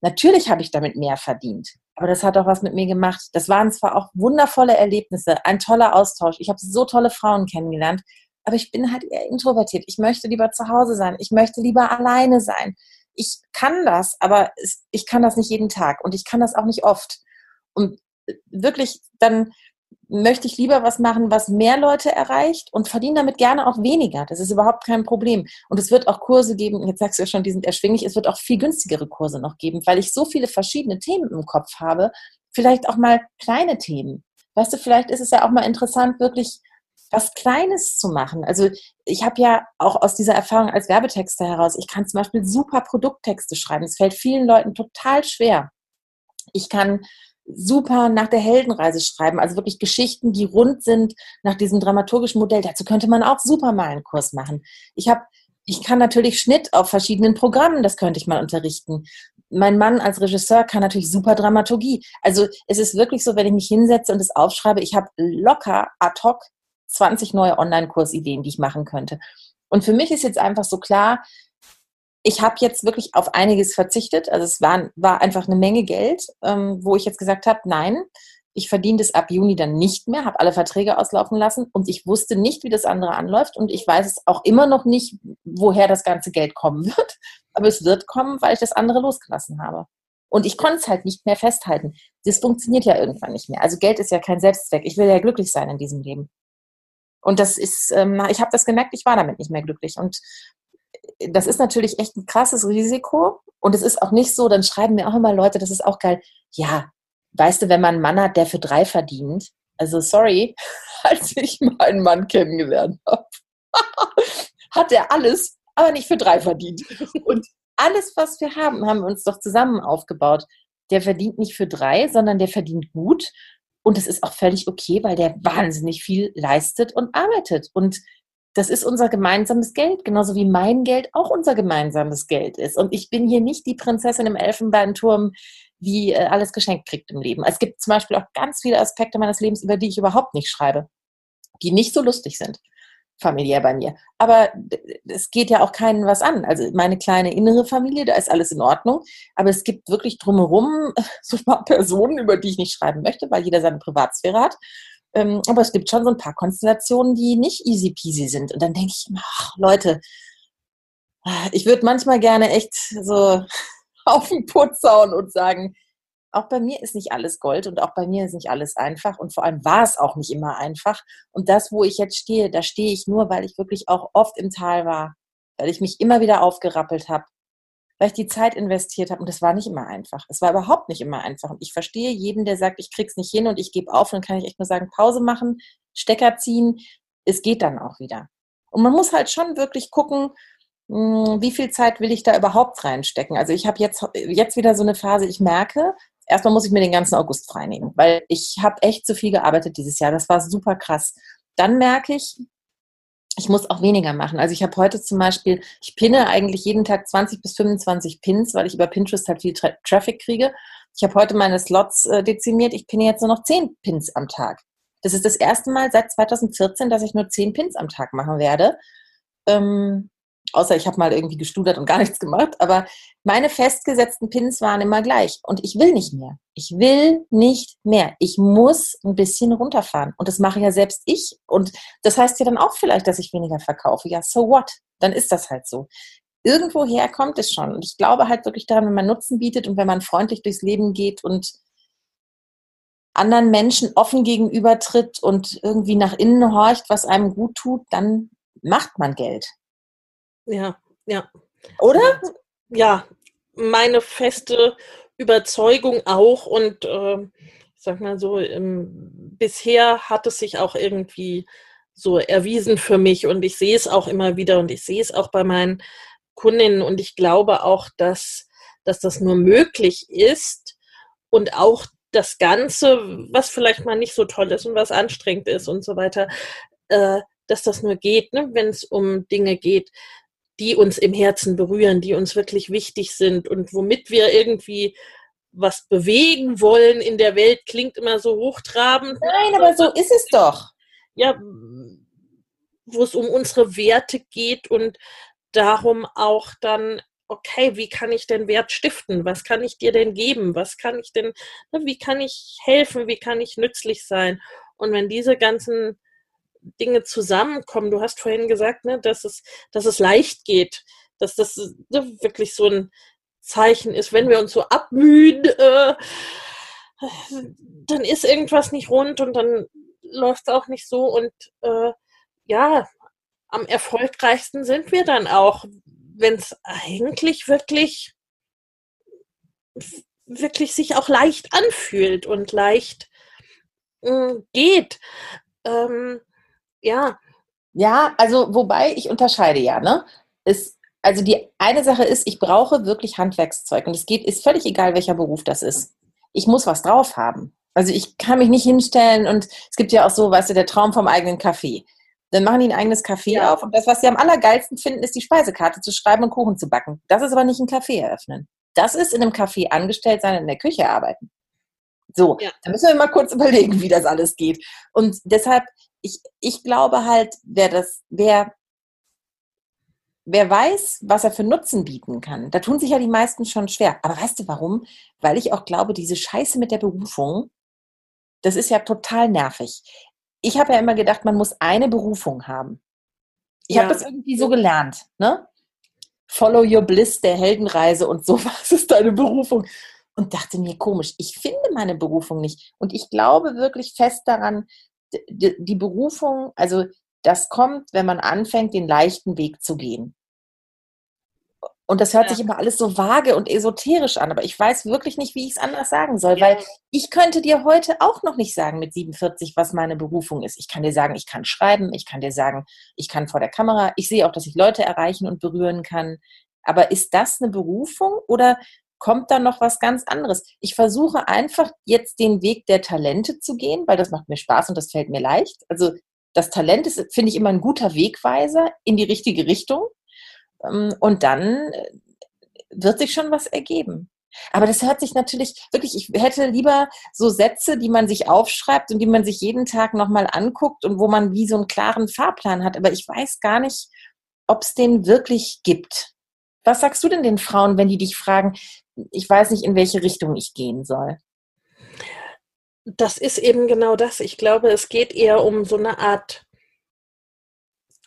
Natürlich habe ich damit mehr verdient. Aber das hat auch was mit mir gemacht. Das waren zwar auch wundervolle Erlebnisse, ein toller Austausch. Ich habe so tolle Frauen kennengelernt. Aber ich bin halt eher introvertiert. Ich möchte lieber zu Hause sein. Ich möchte lieber alleine sein ich kann das, aber ich kann das nicht jeden Tag und ich kann das auch nicht oft. Und wirklich, dann möchte ich lieber was machen, was mehr Leute erreicht und verdiene damit gerne auch weniger. Das ist überhaupt kein Problem. Und es wird auch Kurse geben, jetzt sagst du ja schon, die sind erschwinglich, es wird auch viel günstigere Kurse noch geben, weil ich so viele verschiedene Themen im Kopf habe. Vielleicht auch mal kleine Themen. Weißt du, vielleicht ist es ja auch mal interessant, wirklich was Kleines zu machen. Also ich habe ja auch aus dieser Erfahrung als Werbetexter heraus, ich kann zum Beispiel super Produkttexte schreiben. Es fällt vielen Leuten total schwer. Ich kann super nach der Heldenreise schreiben, also wirklich Geschichten, die rund sind nach diesem dramaturgischen Modell. Dazu könnte man auch super mal einen Kurs machen. Ich habe ich kann natürlich Schnitt auf verschiedenen Programmen, das könnte ich mal unterrichten. Mein Mann als Regisseur kann natürlich super Dramaturgie. Also es ist wirklich so, wenn ich mich hinsetze und es aufschreibe, ich habe locker ad hoc 20 neue Online-Kursideen, die ich machen könnte. Und für mich ist jetzt einfach so klar, ich habe jetzt wirklich auf einiges verzichtet. Also es war, war einfach eine Menge Geld, ähm, wo ich jetzt gesagt habe, nein, ich verdiene das ab Juni dann nicht mehr, habe alle Verträge auslaufen lassen und ich wusste nicht, wie das andere anläuft und ich weiß es auch immer noch nicht, woher das ganze Geld kommen wird. Aber es wird kommen, weil ich das andere losgelassen habe. Und ich konnte es halt nicht mehr festhalten. Das funktioniert ja irgendwann nicht mehr. Also Geld ist ja kein Selbstzweck. Ich will ja glücklich sein in diesem Leben. Und das ist, ähm, ich habe das gemerkt, ich war damit nicht mehr glücklich. Und das ist natürlich echt ein krasses Risiko. Und es ist auch nicht so, dann schreiben mir auch immer Leute, das ist auch geil. Ja, weißt du, wenn man einen Mann hat, der für drei verdient, also sorry, als ich meinen Mann kennengelernt habe, hat er alles, aber nicht für drei verdient. Und alles, was wir haben, haben wir uns doch zusammen aufgebaut. Der verdient nicht für drei, sondern der verdient gut und es ist auch völlig okay, weil der wahnsinnig viel leistet und arbeitet. Und das ist unser gemeinsames Geld, genauso wie mein Geld auch unser gemeinsames Geld ist. Und ich bin hier nicht die Prinzessin im Elfenbeinturm, die äh, alles geschenkt kriegt im Leben. Es gibt zum Beispiel auch ganz viele Aspekte meines Lebens, über die ich überhaupt nicht schreibe, die nicht so lustig sind familiär bei mir. Aber es geht ja auch keinen was an. Also meine kleine innere Familie, da ist alles in Ordnung. Aber es gibt wirklich drumherum so ein paar Personen, über die ich nicht schreiben möchte, weil jeder seine Privatsphäre hat. Ähm, aber es gibt schon so ein paar Konstellationen, die nicht easy peasy sind. Und dann denke ich immer, ach, Leute, ich würde manchmal gerne echt so auf den Putz hauen und sagen, auch bei mir ist nicht alles Gold und auch bei mir ist nicht alles einfach und vor allem war es auch nicht immer einfach. Und das, wo ich jetzt stehe, da stehe ich nur, weil ich wirklich auch oft im Tal war, weil ich mich immer wieder aufgerappelt habe, weil ich die Zeit investiert habe und das war nicht immer einfach. Es war überhaupt nicht immer einfach. Und ich verstehe jeden, der sagt, ich krieg's nicht hin und ich gebe auf, dann kann ich echt nur sagen, Pause machen, Stecker ziehen, es geht dann auch wieder. Und man muss halt schon wirklich gucken, hm, wie viel Zeit will ich da überhaupt reinstecken? Also ich habe jetzt, jetzt wieder so eine Phase, ich merke, erstmal muss ich mir den ganzen August freinehmen, weil ich habe echt zu viel gearbeitet dieses Jahr. Das war super krass. Dann merke ich, ich muss auch weniger machen. Also ich habe heute zum Beispiel, ich pinne eigentlich jeden Tag 20 bis 25 Pins, weil ich über Pinterest halt viel Tra Traffic kriege. Ich habe heute meine Slots äh, dezimiert. Ich pinne jetzt nur noch 10 Pins am Tag. Das ist das erste Mal seit 2014, dass ich nur 10 Pins am Tag machen werde. Ähm, außer ich habe mal irgendwie gestudert und gar nichts gemacht, aber meine festgesetzten Pins waren immer gleich und ich will nicht mehr. Ich will nicht mehr. Ich muss ein bisschen runterfahren und das mache ja selbst ich und das heißt ja dann auch vielleicht, dass ich weniger verkaufe. Ja, so what? Dann ist das halt so. Irgendwoher kommt es schon und ich glaube halt wirklich daran, wenn man Nutzen bietet und wenn man freundlich durchs Leben geht und anderen Menschen offen gegenübertritt und irgendwie nach innen horcht, was einem gut tut, dann macht man Geld. Ja, ja. Oder? Ja, meine feste Überzeugung auch und äh, ich sag mal so, ähm, bisher hat es sich auch irgendwie so erwiesen für mich und ich sehe es auch immer wieder und ich sehe es auch bei meinen Kundinnen und ich glaube auch, dass, dass das nur möglich ist und auch das Ganze, was vielleicht mal nicht so toll ist und was anstrengend ist und so weiter, äh, dass das nur geht, ne, wenn es um Dinge geht, die uns im Herzen berühren, die uns wirklich wichtig sind und womit wir irgendwie was bewegen wollen in der Welt, klingt immer so hochtrabend. Nein, aber so ist es doch. Ja, wo es um unsere Werte geht und darum auch dann, okay, wie kann ich denn Wert stiften? Was kann ich dir denn geben? Was kann ich denn, ne, wie kann ich helfen? Wie kann ich nützlich sein? Und wenn diese ganzen Dinge zusammenkommen. Du hast vorhin gesagt, ne, dass, es, dass es leicht geht, dass das ne, wirklich so ein Zeichen ist, wenn wir uns so abmühen, äh, dann ist irgendwas nicht rund und dann läuft es auch nicht so. Und äh, ja, am erfolgreichsten sind wir dann auch, wenn es eigentlich wirklich, wirklich sich auch leicht anfühlt und leicht äh, geht. Ähm, ja. Ja, also wobei ich unterscheide ja, ne? Es, also die eine Sache ist, ich brauche wirklich Handwerkszeug und es geht, ist völlig egal, welcher Beruf das ist. Ich muss was drauf haben. Also ich kann mich nicht hinstellen und es gibt ja auch so, weißt du, der Traum vom eigenen Kaffee. Dann machen die ein eigenes Café ja. auf und das, was sie am allergeilsten finden, ist die Speisekarte zu schreiben und Kuchen zu backen. Das ist aber nicht ein Café eröffnen. Das ist in einem Café angestellt sein und in der Küche arbeiten. So, ja. da müssen wir mal kurz überlegen, wie das alles geht. Und deshalb ich, ich glaube halt, wer das, wer, wer weiß, was er für Nutzen bieten kann, da tun sich ja die meisten schon schwer. Aber weißt du warum? Weil ich auch glaube, diese Scheiße mit der Berufung, das ist ja total nervig. Ich habe ja immer gedacht, man muss eine Berufung haben. Ich ja. habe das irgendwie so gelernt, ne? Follow your bliss, der Heldenreise und so, was ist deine Berufung? Und dachte mir, komisch, ich finde meine Berufung nicht. Und ich glaube wirklich fest daran, die, die Berufung, also das kommt, wenn man anfängt, den leichten Weg zu gehen. Und das hört ja. sich immer alles so vage und esoterisch an, aber ich weiß wirklich nicht, wie ich es anders sagen soll, ja. weil ich könnte dir heute auch noch nicht sagen mit 47, was meine Berufung ist. Ich kann dir sagen, ich kann schreiben, ich kann dir sagen, ich kann vor der Kamera, ich sehe auch, dass ich Leute erreichen und berühren kann. Aber ist das eine Berufung oder kommt dann noch was ganz anderes. Ich versuche einfach jetzt den Weg der Talente zu gehen, weil das macht mir Spaß und das fällt mir leicht. Also das Talent ist, finde ich, immer ein guter Wegweiser in die richtige Richtung. Ähm, und dann äh, wird sich schon was ergeben. Aber das hört sich natürlich wirklich, ich hätte lieber so Sätze, die man sich aufschreibt und die man sich jeden Tag nochmal anguckt und wo man wie so einen klaren Fahrplan hat. Aber ich weiß gar nicht, ob es den wirklich gibt. Was sagst du denn den Frauen, wenn die dich fragen, ich weiß nicht, in welche Richtung ich gehen soll. Das ist eben genau das. Ich glaube, es geht eher um so eine Art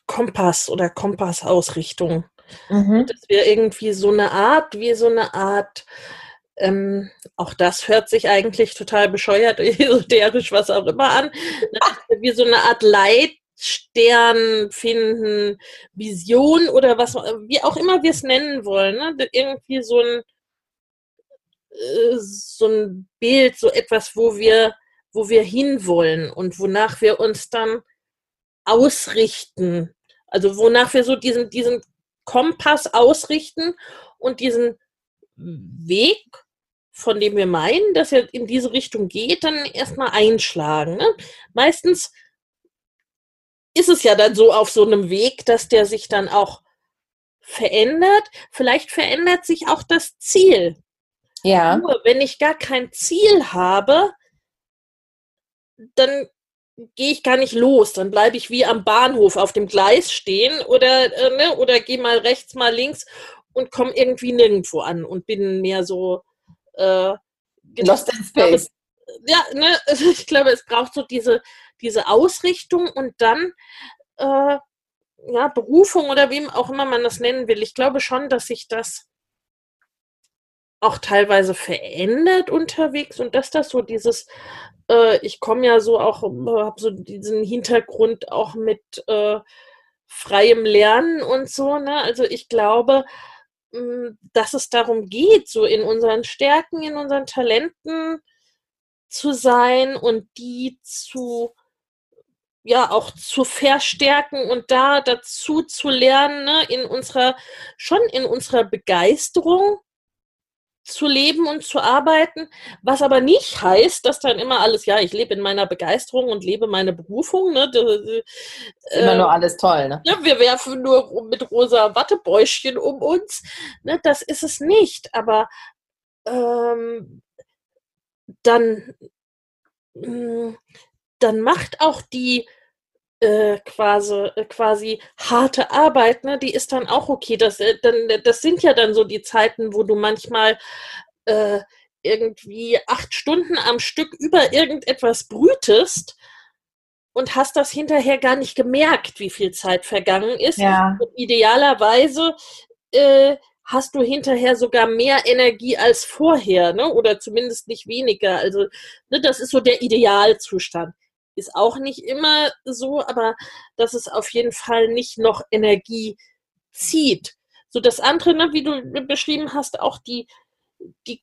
Kompass oder Kompassausrichtung. Mhm. Dass wir irgendwie so eine Art, wie so eine Art, ähm, auch das hört sich eigentlich total bescheuert, esoterisch, was auch immer an, wie so eine Art Leitstern finden, Vision oder was, wie auch immer wir es nennen wollen. Ne? Irgendwie so ein, äh, so ein Bild, so etwas, wo wir, wo wir hinwollen und wonach wir uns dann ausrichten. Also wonach wir so diesen, diesen Kompass ausrichten und diesen Weg, von dem wir meinen, dass er in diese Richtung geht, dann erstmal einschlagen. Ne? Meistens ist es ja dann so auf so einem Weg, dass der sich dann auch verändert. Vielleicht verändert sich auch das Ziel. Ja. Nur wenn ich gar kein Ziel habe, dann gehe ich gar nicht los. Dann bleibe ich wie am Bahnhof auf dem Gleis stehen oder, äh, ne, oder gehe mal rechts, mal links und komme irgendwie nirgendwo an und bin mehr so äh, Lost in Space. Ja, ne, ich glaube, es braucht so diese, diese Ausrichtung und dann äh, ja, Berufung oder wie auch immer man das nennen will. Ich glaube schon, dass sich das auch teilweise verändert unterwegs und dass das so dieses, äh, ich komme ja so auch, habe so diesen Hintergrund auch mit äh, freiem Lernen und so, ne? Also ich glaube, mh, hm, dass es darum geht, so in unseren Stärken, in unseren Talenten zu sein und die zu ja auch zu verstärken und da dazu zu lernen, ne, in unserer, schon in unserer Begeisterung zu leben und zu arbeiten, was aber nicht heißt, dass dann immer alles, ja, ich lebe in meiner Begeisterung und lebe meine Berufung. Ne? Äh, immer nur alles toll, ne? Ja, wir werfen nur mit rosa Wattebäuschen um uns. Ne? Das ist es nicht. Aber ähm, dann, mh, hm, dann macht auch die äh, quasi, äh, quasi harte Arbeit, ne, die ist dann auch okay. Das, äh, dann, das sind ja dann so die Zeiten, wo du manchmal äh, irgendwie acht Stunden am Stück über irgendetwas brütest und hast das hinterher gar nicht gemerkt, wie viel Zeit vergangen ist. Ja. Und idealerweise äh, hast du hinterher sogar mehr Energie als vorher, ne? oder zumindest nicht weniger. Also ne, das ist so der Idealzustand ist auch nicht immer so, aber dass es auf jeden Fall nicht noch Energie zieht. So das andere, ne, wie du beschrieben hast, auch die, die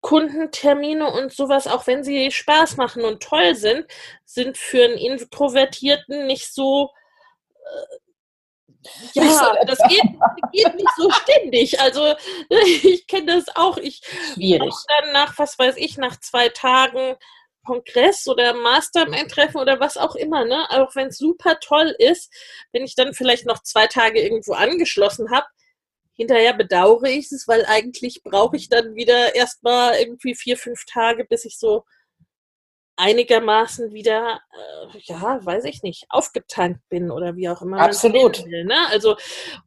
Kundentermine und sowas, auch wenn sie Spaß machen und toll sind, sind für einen Introvertierten nicht so äh, ja, das geht, geht, nicht so ständig. Also ich kenne das auch. Ich Schwierig. dann nach, was weiß ich, nach zwei Tagen Kongress oder Mastermind-Treffen oder was auch immer, ne? Auch wenn es super toll ist, wenn ich dann vielleicht noch zwei Tage irgendwo angeschlossen habe, hinterher bedauere ich es, weil eigentlich brauche ich dann wieder erstmal irgendwie vier, fünf Tage, bis ich so einigermaßen wieder, äh, ja, weiß ich nicht, aufgetankt bin oder wie auch immer. Absolut. Will, ne? Also,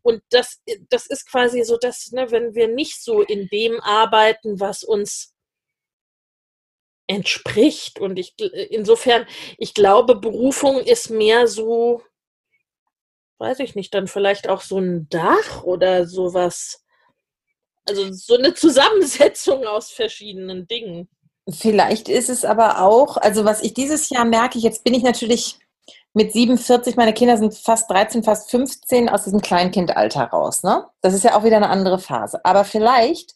und das, das ist quasi so, dass, ne, wenn wir nicht so in dem arbeiten, was uns entspricht. Und ich insofern, ich glaube, Berufung ist mehr so, weiß ich nicht, dann vielleicht auch so ein Dach oder sowas. Also so eine Zusammensetzung aus verschiedenen Dingen. Vielleicht ist es aber auch, also was ich dieses Jahr merke, jetzt bin ich natürlich mit 47, meine Kinder sind fast 13, fast 15 aus diesem Kleinkindalter raus. Ne? Das ist ja auch wieder eine andere Phase. Aber vielleicht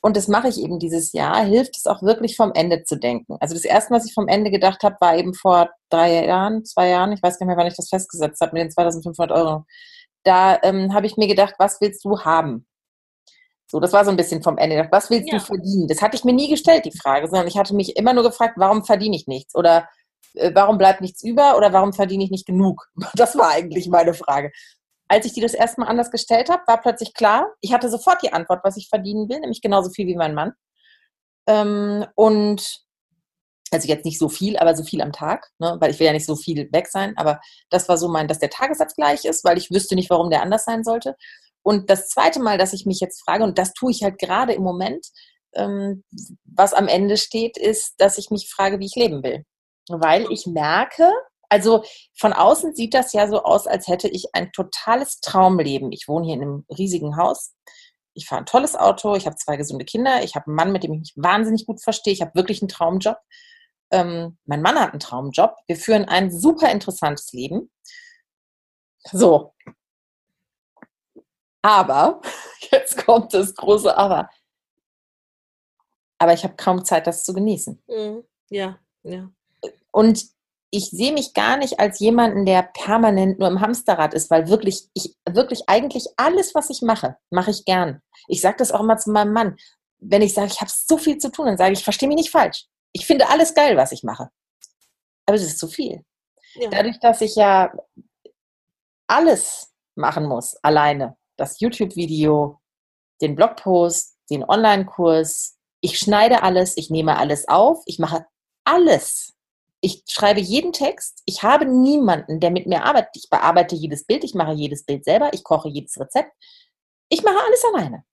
und das mache ich eben dieses Jahr, hilft es auch wirklich vom Ende zu denken. Also das erste, was ich vom Ende gedacht habe, war eben vor drei Jahren, zwei Jahren, ich weiß gar nicht mehr, wann ich das festgesetzt habe, mit den 2500 Euro. Da ähm, habe ich mir gedacht, was willst du haben? So, das war so ein bisschen vom Ende. Was willst ja. du verdienen? Das hatte ich mir nie gestellt, die Frage, sondern ich hatte mich immer nur gefragt, warum verdiene ich nichts? Oder äh, warum bleibt nichts über? Oder warum verdiene ich nicht genug? Das war eigentlich meine Frage als ich die das erste Mal anders gestellt habe, war plötzlich klar, ich hatte sofort die Antwort, was ich verdienen will, nämlich genauso viel wie mein Mann. Ähm, und also jetzt nicht so viel, aber so viel am Tag, ne? weil ich will ja nicht so viel weg sein, aber das war so mein, dass der Tagessatz gleich ist, weil ich wüsste nicht, warum der anders sein sollte. Und das zweite Mal, dass ich mich jetzt frage, und das tue ich halt gerade im Moment, ähm, was am Ende steht, ist, dass ich mich frage, wie ich leben will. Weil ich merke, also von außen sieht das ja so aus, als hätte ich ein totales Traumleben. Ich wohne hier in einem riesigen Haus. Ich fahre ein tolles Auto, ich habe zwei gesunde Kinder, ich habe einen Mann, mit dem ich mich wahnsinnig gut verstehe, ich habe wirklich einen Traumjob. Ähm, mein Mann hat einen Traumjob. Wir führen ein super interessantes Leben. So. Aber, jetzt kommt das große Aber. Aber ich habe kaum Zeit, das zu genießen. Mhm. Ja, ja. Und ich sehe mich gar nicht als jemanden, der permanent nur im Hamsterrad ist, weil wirklich, ich wirklich eigentlich alles, was ich mache, mache ich gern. Ich sage das auch immer zu meinem Mann. Wenn ich sage, ich habe so viel zu tun, dann sage ich, ich verstehe mich nicht falsch. Ich finde alles geil, was ich mache. Aber es ist zu viel. Ja. Dadurch, dass ich ja alles machen muss, alleine, das YouTube-Video, den Blogpost, den Online-Kurs, ich schneide alles, ich nehme alles auf, ich mache alles ich schreibe jeden Text. Ich habe niemanden, der mit mir arbeitet. Ich bearbeite jedes Bild, ich mache jedes Bild selber, ich koche jedes Rezept. Ich mache alles alleine.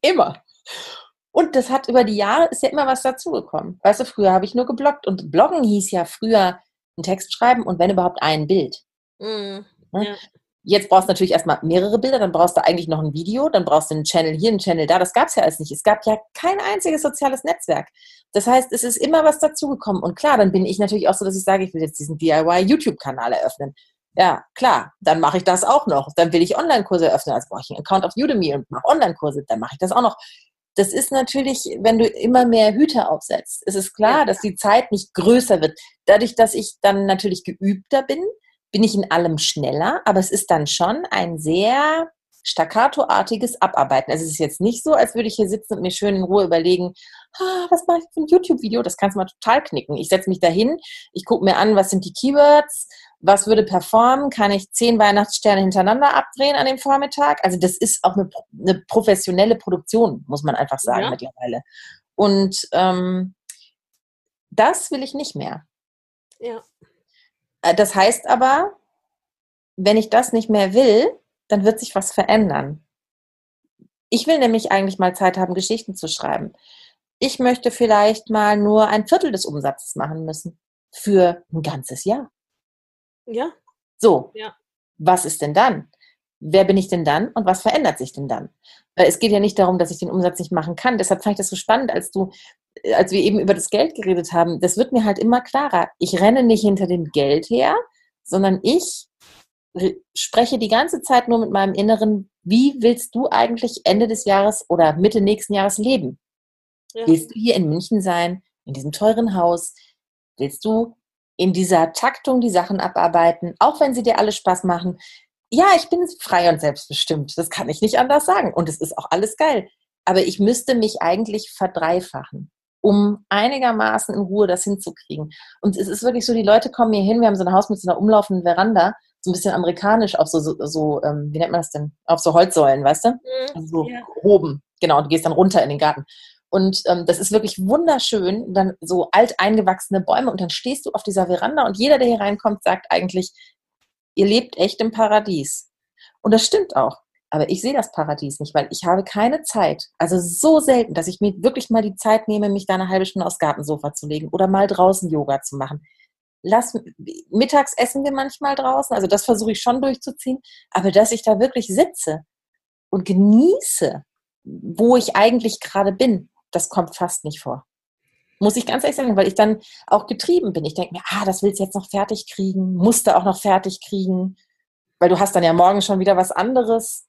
Immer. Und das hat über die Jahre ist ja immer was dazugekommen. Weißt du, früher habe ich nur gebloggt und Bloggen hieß ja früher einen Text schreiben und wenn überhaupt ein Bild. Mm, ja. Jetzt brauchst du natürlich erstmal mehrere Bilder, dann brauchst du eigentlich noch ein Video, dann brauchst du einen Channel hier, einen Channel da. Das gab es ja alles nicht. Es gab ja kein einziges soziales Netzwerk. Das heißt, es ist immer was dazugekommen. Und klar, dann bin ich natürlich auch so, dass ich sage, ich will jetzt diesen DIY-YouTube-Kanal eröffnen. Ja, klar, dann mache ich das auch noch. Dann will ich Online-Kurse eröffnen, also brauche ich einen Account auf Udemy und mache Online-Kurse, dann mache ich das auch noch. Das ist natürlich, wenn du immer mehr Hüte aufsetzt, ist es klar, dass die Zeit nicht größer wird. Dadurch, dass ich dann natürlich geübter bin, bin ich in allem schneller, aber es ist dann schon ein sehr staccatoartiges Abarbeiten. Also es ist jetzt nicht so, als würde ich hier sitzen und mir schön in Ruhe überlegen, ah, was mache ich für ein YouTube-Video? Das kannst du mal total knicken. Ich setze mich dahin, ich gucke mir an, was sind die Keywords, was würde performen, kann ich zehn Weihnachtssterne hintereinander abdrehen an dem Vormittag? Also das ist auch eine, eine professionelle Produktion, muss man einfach sagen ja. mittlerweile. Und ähm, das will ich nicht mehr. Ja. Äh, das heißt aber, wenn ich das nicht mehr will, dann wird sich was verändern. Ich will nämlich eigentlich mal Zeit haben, Geschichten zu schreiben. Ich möchte vielleicht mal nur ein Viertel des Umsatzes machen müssen für ein ganzes Jahr. Ja. So. Ja. Was ist denn dann? Wer bin ich denn dann und was verändert sich denn dann? Weil es geht ja nicht darum, dass ich den Umsatz nicht machen kann. Deshalb fand ich das so spannend, als du, als wir eben über das Geld geredet haben. Das wird mir halt immer klarer. Ich renne nicht hinter dem Geld her, sondern ich spreche die ganze Zeit nur mit meinem Inneren, wie willst du eigentlich Ende des Jahres oder Mitte nächsten Jahres leben? Ja. Willst du hier in München sein, in diesem teuren Haus? Willst du in dieser Taktung die Sachen abarbeiten, auch wenn sie dir alle Spaß machen? Ja, ich bin frei und selbstbestimmt. Das kann ich nicht anders sagen. Und es ist auch alles geil. Aber ich müsste mich eigentlich verdreifachen, um einigermaßen in Ruhe das hinzukriegen. Und es ist wirklich so, die Leute kommen hier hin, wir haben so ein Haus mit so einer umlaufenden Veranda so ein bisschen amerikanisch auf so, so, so ähm, wie nennt man das denn? Auf so Holzsäulen, weißt du? Mhm, also so ja. oben, genau, und du gehst dann runter in den Garten. Und ähm, das ist wirklich wunderschön, dann so alt eingewachsene Bäume und dann stehst du auf dieser Veranda und jeder, der hier reinkommt, sagt eigentlich, ihr lebt echt im Paradies. Und das stimmt auch. Aber ich sehe das Paradies nicht, weil ich habe keine Zeit. Also so selten, dass ich mir wirklich mal die Zeit nehme, mich da eine halbe Stunde aufs Gartensofa zu legen oder mal draußen Yoga zu machen lass, mittags essen wir manchmal draußen, also das versuche ich schon durchzuziehen, aber dass ich da wirklich sitze und genieße, wo ich eigentlich gerade bin, das kommt fast nicht vor. Muss ich ganz ehrlich sagen, weil ich dann auch getrieben bin. Ich denke mir, ah, das willst du jetzt noch fertig kriegen, musst du auch noch fertig kriegen, weil du hast dann ja morgen schon wieder was anderes.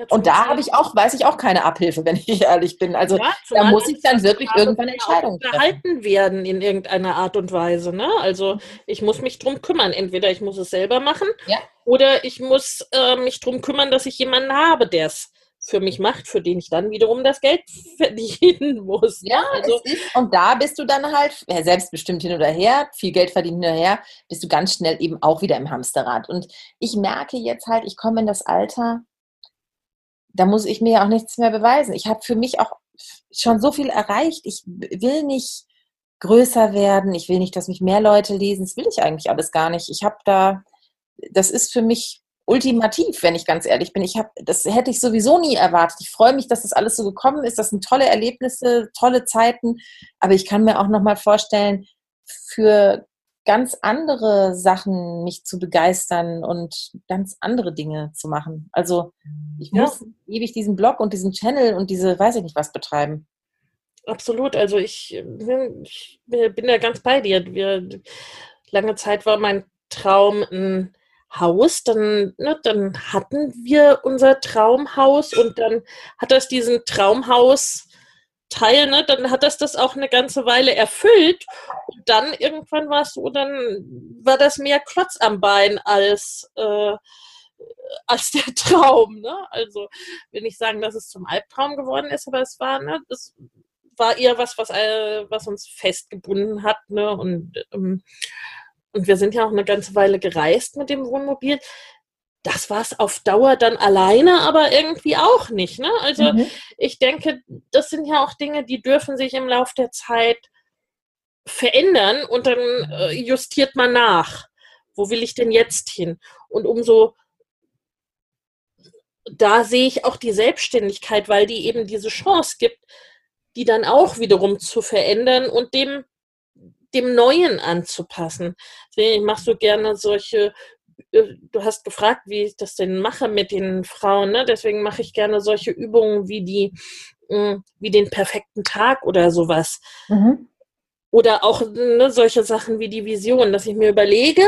Ja, und da habe ich auch, weiß ich auch keine Abhilfe, wenn ich ehrlich bin. Also ja, da muss ich dann wirklich irgendwann Entscheidungen treffen. Behalten werden in irgendeiner Art und Weise. Ne? Also ich muss mich drum kümmern. Entweder ich muss es selber machen ja. oder ich muss äh, mich drum kümmern, dass ich jemanden habe, der es für mich macht, für den ich dann wiederum das Geld verdienen muss. Ja, also, ist, und da bist du dann halt selbstbestimmt hin oder her, viel Geld verdienen hin oder her, bist du ganz schnell eben auch wieder im Hamsterrad. Und ich merke jetzt halt, ich komme in das Alter, da muss ich mir ja auch nichts mehr beweisen. Ich habe für mich auch schon so viel erreicht. Ich will nicht größer werden. Ich will nicht, dass mich mehr Leute lesen. Das will ich eigentlich alles gar nicht. Ich habe da, das ist für mich ultimativ, wenn ich ganz ehrlich bin. Ich habe, das hätte ich sowieso nie erwartet. Ich freue mich, dass das alles so gekommen ist. Das sind tolle Erlebnisse, tolle Zeiten. Aber ich kann mir auch noch mal vorstellen, für ganz andere Sachen mich zu begeistern und ganz andere Dinge zu machen. Also ich ja. muss ewig diesen Blog und diesen Channel und diese, weiß ich nicht was betreiben. Absolut. Also ich, ich bin da ganz bei dir. Wir, lange Zeit war mein Traum ein Haus, dann, ne, dann hatten wir unser Traumhaus und dann hat das diesen Traumhaus Teil, ne, dann hat das das auch eine ganze Weile erfüllt. Und dann irgendwann war es so, dann war das mehr Klotz am Bein als, äh, als der Traum. Ne? Also will nicht sagen, dass es zum Albtraum geworden ist, aber es war, ne, es war eher was, was, äh, was uns festgebunden hat. Ne? Und, ähm, und wir sind ja auch eine ganze Weile gereist mit dem Wohnmobil das war es auf Dauer dann alleine, aber irgendwie auch nicht. Ne? Also mhm. ich denke, das sind ja auch Dinge, die dürfen sich im Laufe der Zeit verändern und dann äh, justiert man nach. Wo will ich denn jetzt hin? Und umso da sehe ich auch die Selbstständigkeit, weil die eben diese Chance gibt, die dann auch wiederum zu verändern und dem dem Neuen anzupassen. Deswegen mache so gerne solche du hast gefragt, wie ich das denn mache mit den Frauen, ne? Deswegen mache ich gerne solche Übungen wie die, hm, wie den perfekten Tag oder sowas. Mhm. Oder auch ne, solche Sachen wie die Vision, dass ich mir überlege,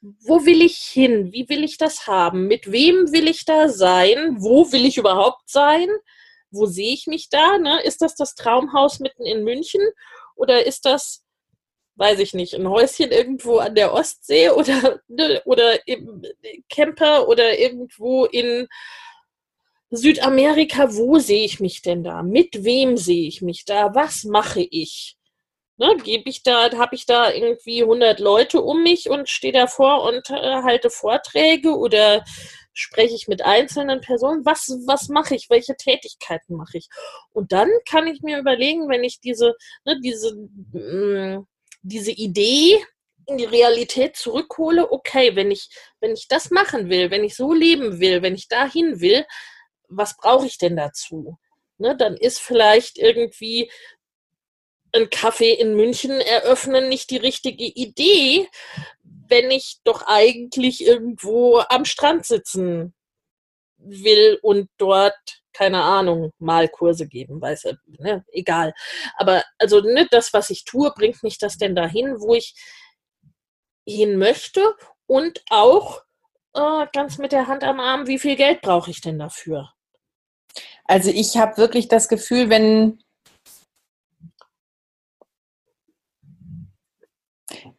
wo will ich hin? Wie will ich das haben? Mit wem will ich da sein? Wo will ich überhaupt sein? Wo sehe ich mich da? Ne? Ist das das Traumhaus mitten in München? Oder ist das weiß ich nicht, ein Häuschen irgendwo an der Ostsee oder, ne, oder im Camper oder irgendwo in Südamerika, wo sehe ich mich denn da? Mit wem sehe ich mich da? Was mache ich? Ne, gebe ich da, habe ich da irgendwie 100 Leute um mich und stehe davor und äh, halte Vorträge oder spreche ich mit einzelnen Personen? Was, was mache ich? Welche Tätigkeiten mache ich? Und dann kann ich mir überlegen, wenn ich diese, ne, diese mh, mm, diese Idee in die Realität zurückhole, okay, wenn ich, wenn ich das machen will, wenn ich so leben will, wenn ich dahin will, was brauche ich denn dazu? Ne, dann ist vielleicht irgendwie ein Café in München eröffnen nicht die richtige Idee, wenn ich doch eigentlich irgendwo am Strand sitzen will und dort keine Ahnung, mal Kurse geben, weiß er, ne, egal. Aber also ne, das, was ich tue, bringt mich das denn dahin, wo ich hin möchte und auch äh, ganz mit der Hand am Arm, wie viel Geld brauche ich denn dafür? Also ich habe wirklich das Gefühl, wenn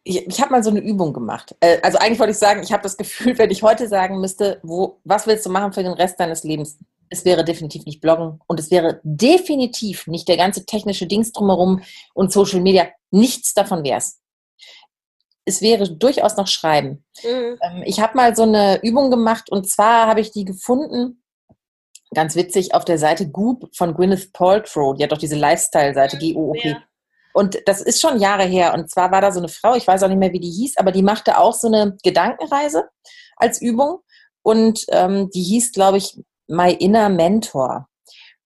ich, ich habe mal so eine Übung gemacht. Äh, also eigentlich wollte ich sagen, ich habe das Gefühl, wenn ich heute sagen müsste, wo, was willst du machen für den Rest deines Lebens? Es wäre definitiv nicht Bloggen und es wäre definitiv nicht der ganze technische Dings drumherum und Social Media. Nichts davon wäre es. Es wäre durchaus noch Schreiben. Mhm. Ähm, ich habe mal so eine Übung gemacht und zwar habe ich die gefunden, ganz witzig, auf der Seite Goop von Gwyneth Paltrow. Die hat doch diese Lifestyle-Seite, mhm, G-O-O-P. Ja. Und das ist schon Jahre her. Und zwar war da so eine Frau, ich weiß auch nicht mehr, wie die hieß, aber die machte auch so eine Gedankenreise als Übung. Und ähm, die hieß, glaube ich, My Inner Mentor.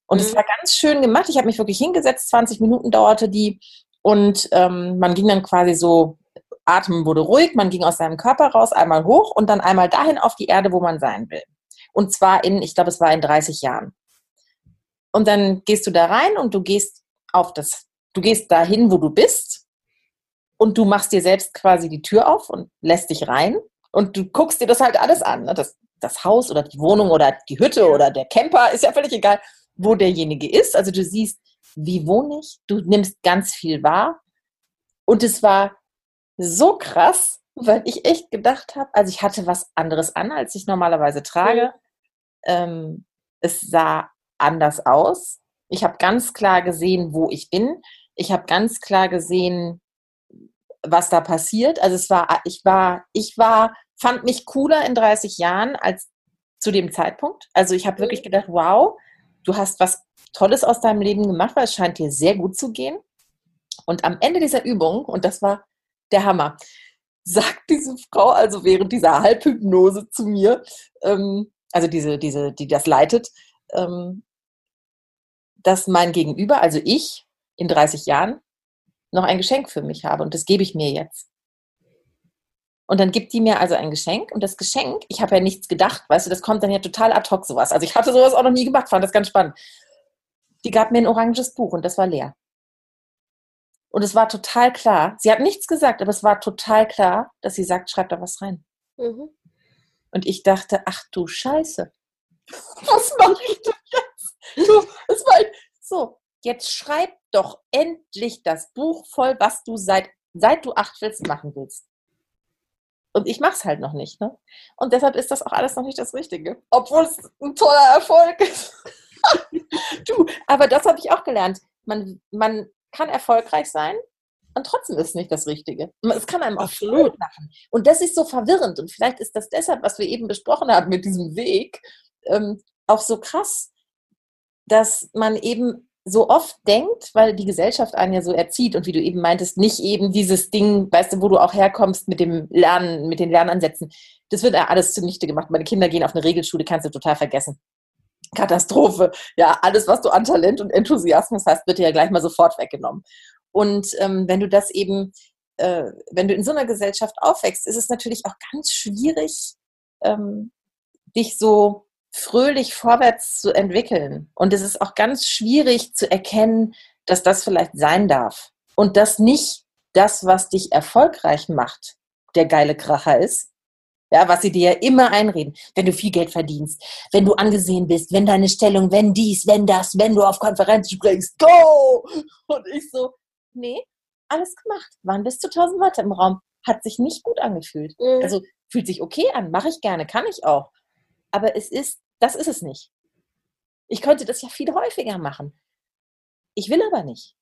Und es mhm. war ganz schön gemacht. Ich habe mich wirklich hingesetzt, 20 Minuten dauerte die. Und ähm, man ging dann quasi so, Atmen wurde ruhig, man ging aus seinem Körper raus, einmal hoch und dann einmal dahin auf die Erde, wo man sein will. Und zwar in, ich glaube, es war in 30 Jahren. Und dann gehst du da rein und du gehst auf das, du gehst dahin, wo du bist und du machst dir selbst quasi die Tür auf und lässt dich rein und du guckst dir das halt alles an. Ne? Das das Haus oder die Wohnung oder die Hütte oder der Camper, ist ja völlig egal, wo derjenige ist. Also du siehst, wie wohne ich, du nimmst ganz viel wahr. Und es war so krass, weil ich echt gedacht habe, also ich hatte was anderes an, als ich normalerweise trage. Ähm, es sah anders aus. Ich habe ganz klar gesehen, wo ich bin. Ich habe ganz klar gesehen, was da passiert. Also es war, ich war, ich war fand mich cooler in 30 Jahren als zu dem Zeitpunkt. Also ich habe wirklich mhm. gedacht, wow, du hast was Tolles aus deinem Leben gemacht, weil es scheint dir sehr gut zu gehen. Und am Ende dieser Übung, und das war der Hammer, sagt diese Frau also während dieser Halbhypnose zu mir, ähm, also diese, diese, die das leitet, ähm, dass mein Gegenüber, also ich, in 30 Jahren noch ein Geschenk für mich habe. Und das gebe ich mir jetzt. Und dann gibt die mir also ein Geschenk. Und das Geschenk, ich habe ja nichts gedacht, weißt du, das kommt dann ja total ad hoc sowas. Also ich hatte sowas auch noch nie gemacht, fand das ganz spannend. Die gab mir ein oranges Buch und das war leer. Und es war total klar, sie hat nichts gesagt, aber es war total klar, dass sie sagt, schreib da was rein. Mhm. Und ich dachte, ach du Scheiße, was mache ich denn jetzt? So, es war so. jetzt schreib doch endlich das Buch voll, was du seit, seit du acht willst, machen willst. Und ich mache es halt noch nicht. Ne? Und deshalb ist das auch alles noch nicht das Richtige. Obwohl es ein toller Erfolg ist. du, aber das habe ich auch gelernt. Man, man kann erfolgreich sein und trotzdem ist es nicht das Richtige. Es kann einem auch Absolut machen. Und das ist so verwirrend. Und vielleicht ist das deshalb, was wir eben besprochen haben mit diesem Weg, ähm, auch so krass, dass man eben so oft denkt, weil die Gesellschaft einen ja so erzieht und wie du eben meintest, nicht eben dieses Ding, weißt du, wo du auch herkommst mit dem Lernen, mit den Lernansätzen. Das wird ja alles zunichte gemacht. Meine Kinder gehen auf eine Regelschule, kannst du total vergessen. Katastrophe. Ja, alles, was du an Talent und Enthusiasmus hast, wird dir ja gleich mal sofort weggenommen. Und ähm, wenn du das eben, äh, wenn du in so einer Gesellschaft aufwächst, ist es natürlich auch ganz schwierig, ähm, dich so fröhlich vorwärts zu entwickeln. Und es ist auch ganz schwierig zu erkennen, dass das vielleicht sein darf. Und dass nicht das, was dich erfolgreich macht, der geile Kracher ist. Ja, was sie dir ja immer einreden. Wenn du viel Geld verdienst, wenn du angesehen bist, wenn deine Stellung, wenn dies, wenn das, wenn du auf Konferenzen sprichst, go! Und ich so, nee, alles gemacht. Waren bis zu 1000 Leute im Raum. Hat sich nicht gut angefühlt. Mhm. Also fühlt sich okay an, mache ich gerne, kann ich auch. Aber es ist das ist es nicht. Ich könnte das ja viel häufiger machen. Ich will aber nicht.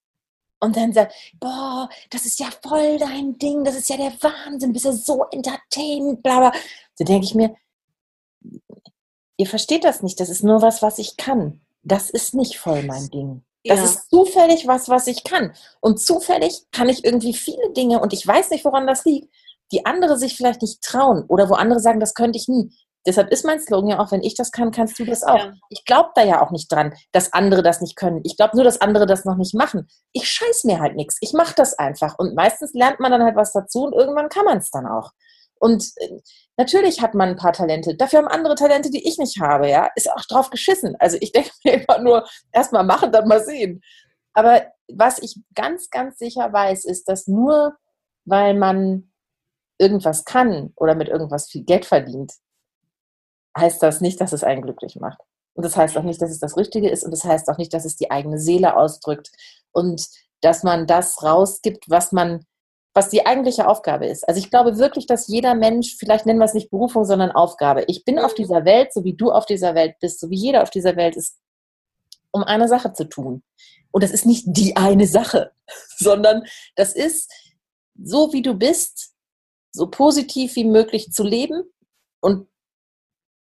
Und dann sagt, boah, das ist ja voll dein Ding, das ist ja der Wahnsinn, bist ja so entertainend, bla bla. Da denke ich mir, ihr versteht das nicht, das ist nur was, was ich kann. Das ist nicht voll mein Ding. Das ja. ist zufällig was, was ich kann. Und zufällig kann ich irgendwie viele Dinge und ich weiß nicht, woran das liegt, die andere sich vielleicht nicht trauen oder wo andere sagen, das könnte ich nie. Deshalb ist mein Slogan ja auch, wenn ich das kann, kannst du das auch. Ja. Ich glaube da ja auch nicht dran, dass andere das nicht können. Ich glaube nur, dass andere das noch nicht machen. Ich scheiß mir halt nichts. Ich mache das einfach. Und meistens lernt man dann halt was dazu und irgendwann kann man es dann auch. Und äh, natürlich hat man ein paar Talente. Dafür haben andere Talente, die ich nicht habe. Ja, ist auch drauf geschissen. Also ich denke mir immer nur, erstmal machen, dann mal sehen. Aber was ich ganz, ganz sicher weiß, ist, dass nur weil man irgendwas kann oder mit irgendwas viel Geld verdient, heißt das nicht, dass es einen glücklich macht. Und das heißt auch nicht, dass es das Richtige ist und das heißt auch nicht, dass es die eigene Seele ausdrückt und dass man das rausgibt, was man, was die eigentliche Aufgabe ist. Also ich glaube wirklich, dass jeder Mensch, vielleicht nennen wir es nicht Berufung, sondern Aufgabe. Ich bin auf mhm. dieser Welt, so wie du auf dieser Welt bist, so wie jeder auf dieser Welt ist, um eine Sache zu tun. Und das ist nicht die eine Sache, sondern das ist so wie du bist, so positiv wie möglich zu leben und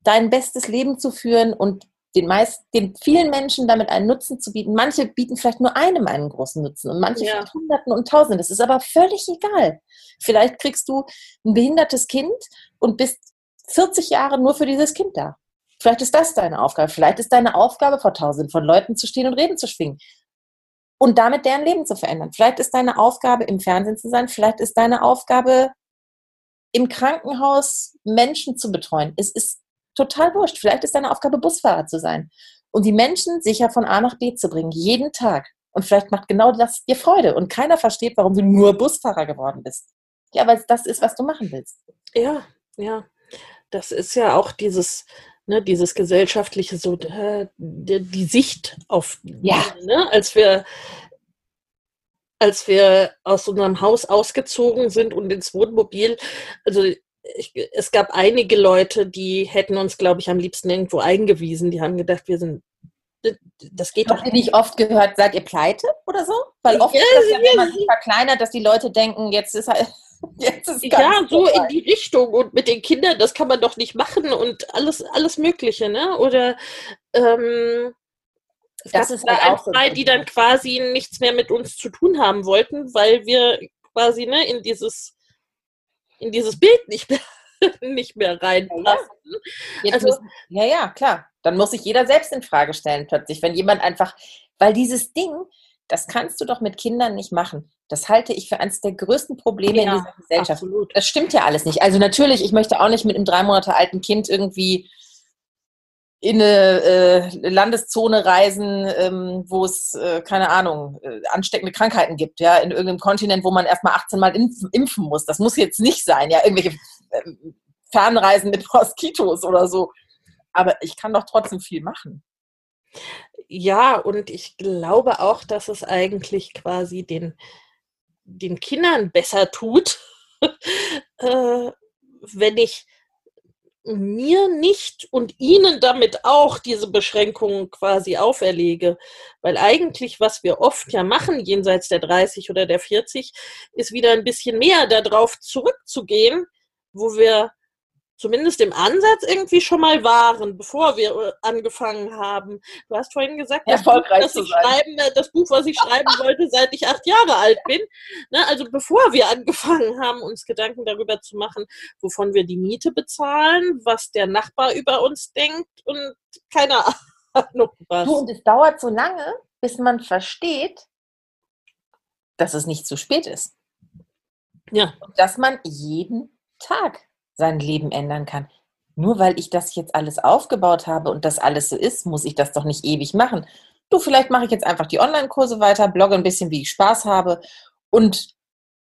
dein bestes Leben zu führen und den, meisten, den vielen Menschen damit einen Nutzen zu bieten. Manche bieten vielleicht nur einem einen großen Nutzen und manche ja. Hunderten und Tausenden. Das ist aber völlig egal. Vielleicht kriegst du ein behindertes Kind und bist 40 Jahre nur für dieses Kind da. Vielleicht ist das deine Aufgabe. Vielleicht ist deine Aufgabe, vor Tausenden von Leuten zu stehen und Reden zu schwingen und damit deren Leben zu verändern. Vielleicht ist deine Aufgabe, im Fernsehen zu sein. Vielleicht ist deine Aufgabe, im Krankenhaus Menschen zu betreuen. Es ist total wurscht. Vielleicht ist deine Aufgabe, Busfahrer zu sein und die Menschen sicher von A nach B zu bringen, jeden Tag. Und vielleicht macht genau das dir Freude und keiner versteht, warum du nur Busfahrer geworden bist. Ja, weil das ist, was du machen willst. Ja, ja. Das ist ja auch dieses, ne, dieses gesellschaftliche, so äh, die, die, Sicht auf, ja. ne, als wir als wir aus unserem Haus ausgezogen sind und ins Wohnmobil, also ich, es gab einige Leute, die hätten uns, glaube ich, am liebsten irgendwo eingewiesen. Die haben gedacht, wir sind das geht Habt doch. Habt ihr nicht oft gehört, seid ihr pleite oder so? Weil oft ja, ist das ja, wenn man sich verkleinert, dass die Leute denken, jetzt ist halt. Jetzt ist ja, so vorbei. in die Richtung und mit den Kindern, das kann man doch nicht machen und alles, alles Mögliche, ne? Oder ähm, das ist halt auch zwei, so die dann quasi nichts mehr mit uns zu tun haben wollten, weil wir quasi ne, in dieses in dieses Bild nicht mehr, nicht mehr reinpassen. Ja. Also, müssen, ja, ja, klar. Dann muss sich jeder selbst in Frage stellen plötzlich, wenn jemand einfach, weil dieses Ding, das kannst du doch mit Kindern nicht machen. Das halte ich für eines der größten Probleme ja, in dieser Gesellschaft. Absolut. Das stimmt ja alles nicht. Also natürlich, ich möchte auch nicht mit einem drei Monate alten Kind irgendwie in eine äh, Landeszone reisen, ähm, wo es, äh, keine Ahnung, äh, ansteckende Krankheiten gibt, ja, in irgendeinem Kontinent, wo man erstmal 18 Mal impfen, impfen muss. Das muss jetzt nicht sein, ja, irgendwelche äh, Fernreisen mit Moskitos oder so. Aber ich kann doch trotzdem viel machen. ja, und ich glaube auch, dass es eigentlich quasi den, den Kindern besser tut, äh, wenn ich mir nicht und ihnen damit auch diese Beschränkungen quasi auferlege. Weil eigentlich, was wir oft ja machen, jenseits der 30 oder der 40, ist wieder ein bisschen mehr darauf zurückzugehen, wo wir zumindest im Ansatz irgendwie schon mal waren, bevor wir äh, angefangen haben. Du hast vorhin gesagt, das, Erfolgreich Buch, ich schreiben, äh, das Buch, was ich schreiben wollte, seit ich acht Jahre alt bin. Ne, also bevor wir angefangen haben, uns Gedanken darüber zu machen, wovon wir die Miete bezahlen, was der Nachbar über uns denkt und keine Ahnung was. Du, und es dauert so lange, bis man versteht, dass es nicht zu spät ist. Ja. Und dass man jeden Tag sein Leben ändern kann. Nur weil ich das jetzt alles aufgebaut habe und das alles so ist, muss ich das doch nicht ewig machen. Du, vielleicht mache ich jetzt einfach die Online-Kurse weiter, blogge ein bisschen, wie ich Spaß habe und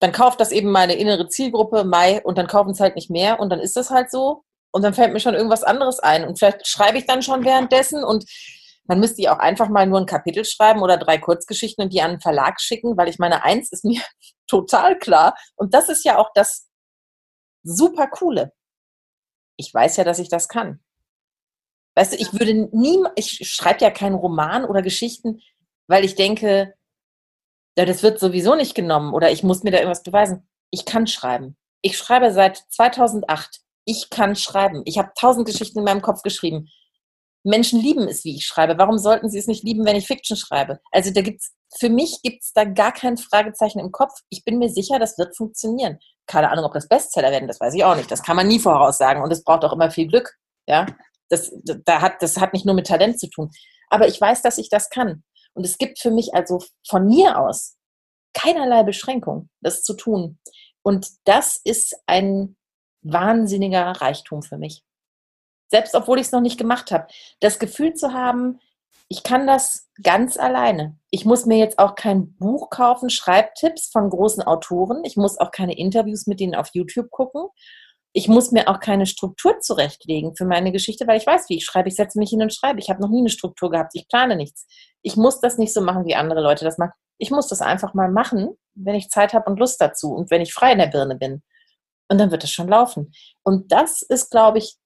dann kauft das eben meine innere Zielgruppe Mai und dann kaufen es halt nicht mehr und dann ist das halt so und dann fällt mir schon irgendwas anderes ein und vielleicht schreibe ich dann schon währenddessen und man müsste ja auch einfach mal nur ein Kapitel schreiben oder drei Kurzgeschichten und die an einen Verlag schicken, weil ich meine, eins ist mir total klar und das ist ja auch das, super coole. Ich weiß ja, dass ich das kann. Weißt du, ich würde nie, ich schreibe ja keinen Roman oder Geschichten, weil ich denke, ja, das wird sowieso nicht genommen oder ich muss mir da irgendwas beweisen. Ich kann schreiben. Ich schreibe seit 2008. Ich kann schreiben. Ich habe tausend Geschichten in meinem Kopf geschrieben. Menschen lieben es, wie ich schreibe. Warum sollten sie es nicht lieben, wenn ich Fiction schreibe? Also da gibt's, für mich gibt es da gar kein Fragezeichen im Kopf. Ich bin mir sicher, das wird funktionieren. Keine Ahnung, ob das Bestseller werden, das weiß ich auch nicht. Das kann man nie voraussagen und es braucht auch immer viel Glück. Ja, das, da hat, das hat nicht nur mit Talent zu tun. Aber ich weiß, dass ich das kann. Und es gibt für mich also von mir aus keinerlei Beschränkung, das zu tun. Und das ist ein wahnsinniger Reichtum für mich selbst obwohl ich es noch nicht gemacht habe, das Gefühl zu haben, ich kann das ganz alleine. Ich muss mir jetzt auch kein Buch kaufen, Schreibtipps von großen Autoren. Ich muss auch keine Interviews mit denen auf YouTube gucken. Ich muss mir auch keine Struktur zurechtlegen für meine Geschichte, weil ich weiß, wie ich schreibe. Ich setze mich hin und schreibe. Ich habe noch nie eine Struktur gehabt. Ich plane nichts. Ich muss das nicht so machen, wie andere Leute das machen. Ich muss das einfach mal machen, wenn ich Zeit habe und Lust dazu und wenn ich frei in der Birne bin. Und dann wird es schon laufen. Und das ist, glaube ich,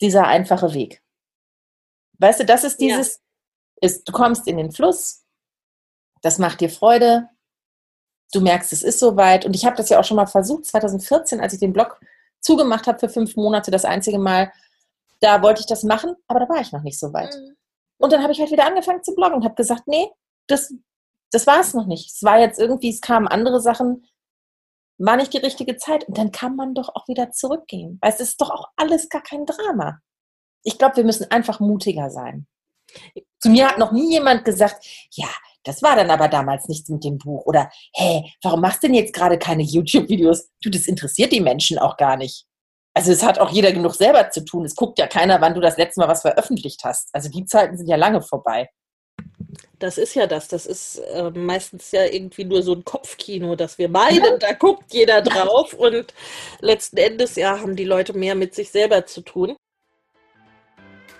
dieser einfache Weg. Weißt du, das ist dieses, ja. ist, du kommst in den Fluss, das macht dir Freude, du merkst, es ist soweit. Und ich habe das ja auch schon mal versucht, 2014, als ich den Blog zugemacht habe für fünf Monate, das einzige Mal, da wollte ich das machen, aber da war ich noch nicht so weit. Mhm. Und dann habe ich halt wieder angefangen zu bloggen und habe gesagt, nee, das, das war es noch nicht. Es war jetzt irgendwie, es kamen andere Sachen, war nicht die richtige Zeit. Und dann kann man doch auch wieder zurückgehen. Weil es ist doch auch alles gar kein Drama. Ich glaube, wir müssen einfach mutiger sein. Zu mir hat noch nie jemand gesagt, ja, das war dann aber damals nichts mit dem Buch. Oder, hey, warum machst du denn jetzt gerade keine YouTube-Videos? Du, das interessiert die Menschen auch gar nicht. Also es hat auch jeder genug selber zu tun. Es guckt ja keiner, wann du das letzte Mal was veröffentlicht hast. Also die Zeiten sind ja lange vorbei. Das ist ja das. Das ist äh, meistens ja irgendwie nur so ein Kopfkino, dass wir meinen, ja. da guckt jeder drauf und letzten Endes ja haben die Leute mehr mit sich selber zu tun.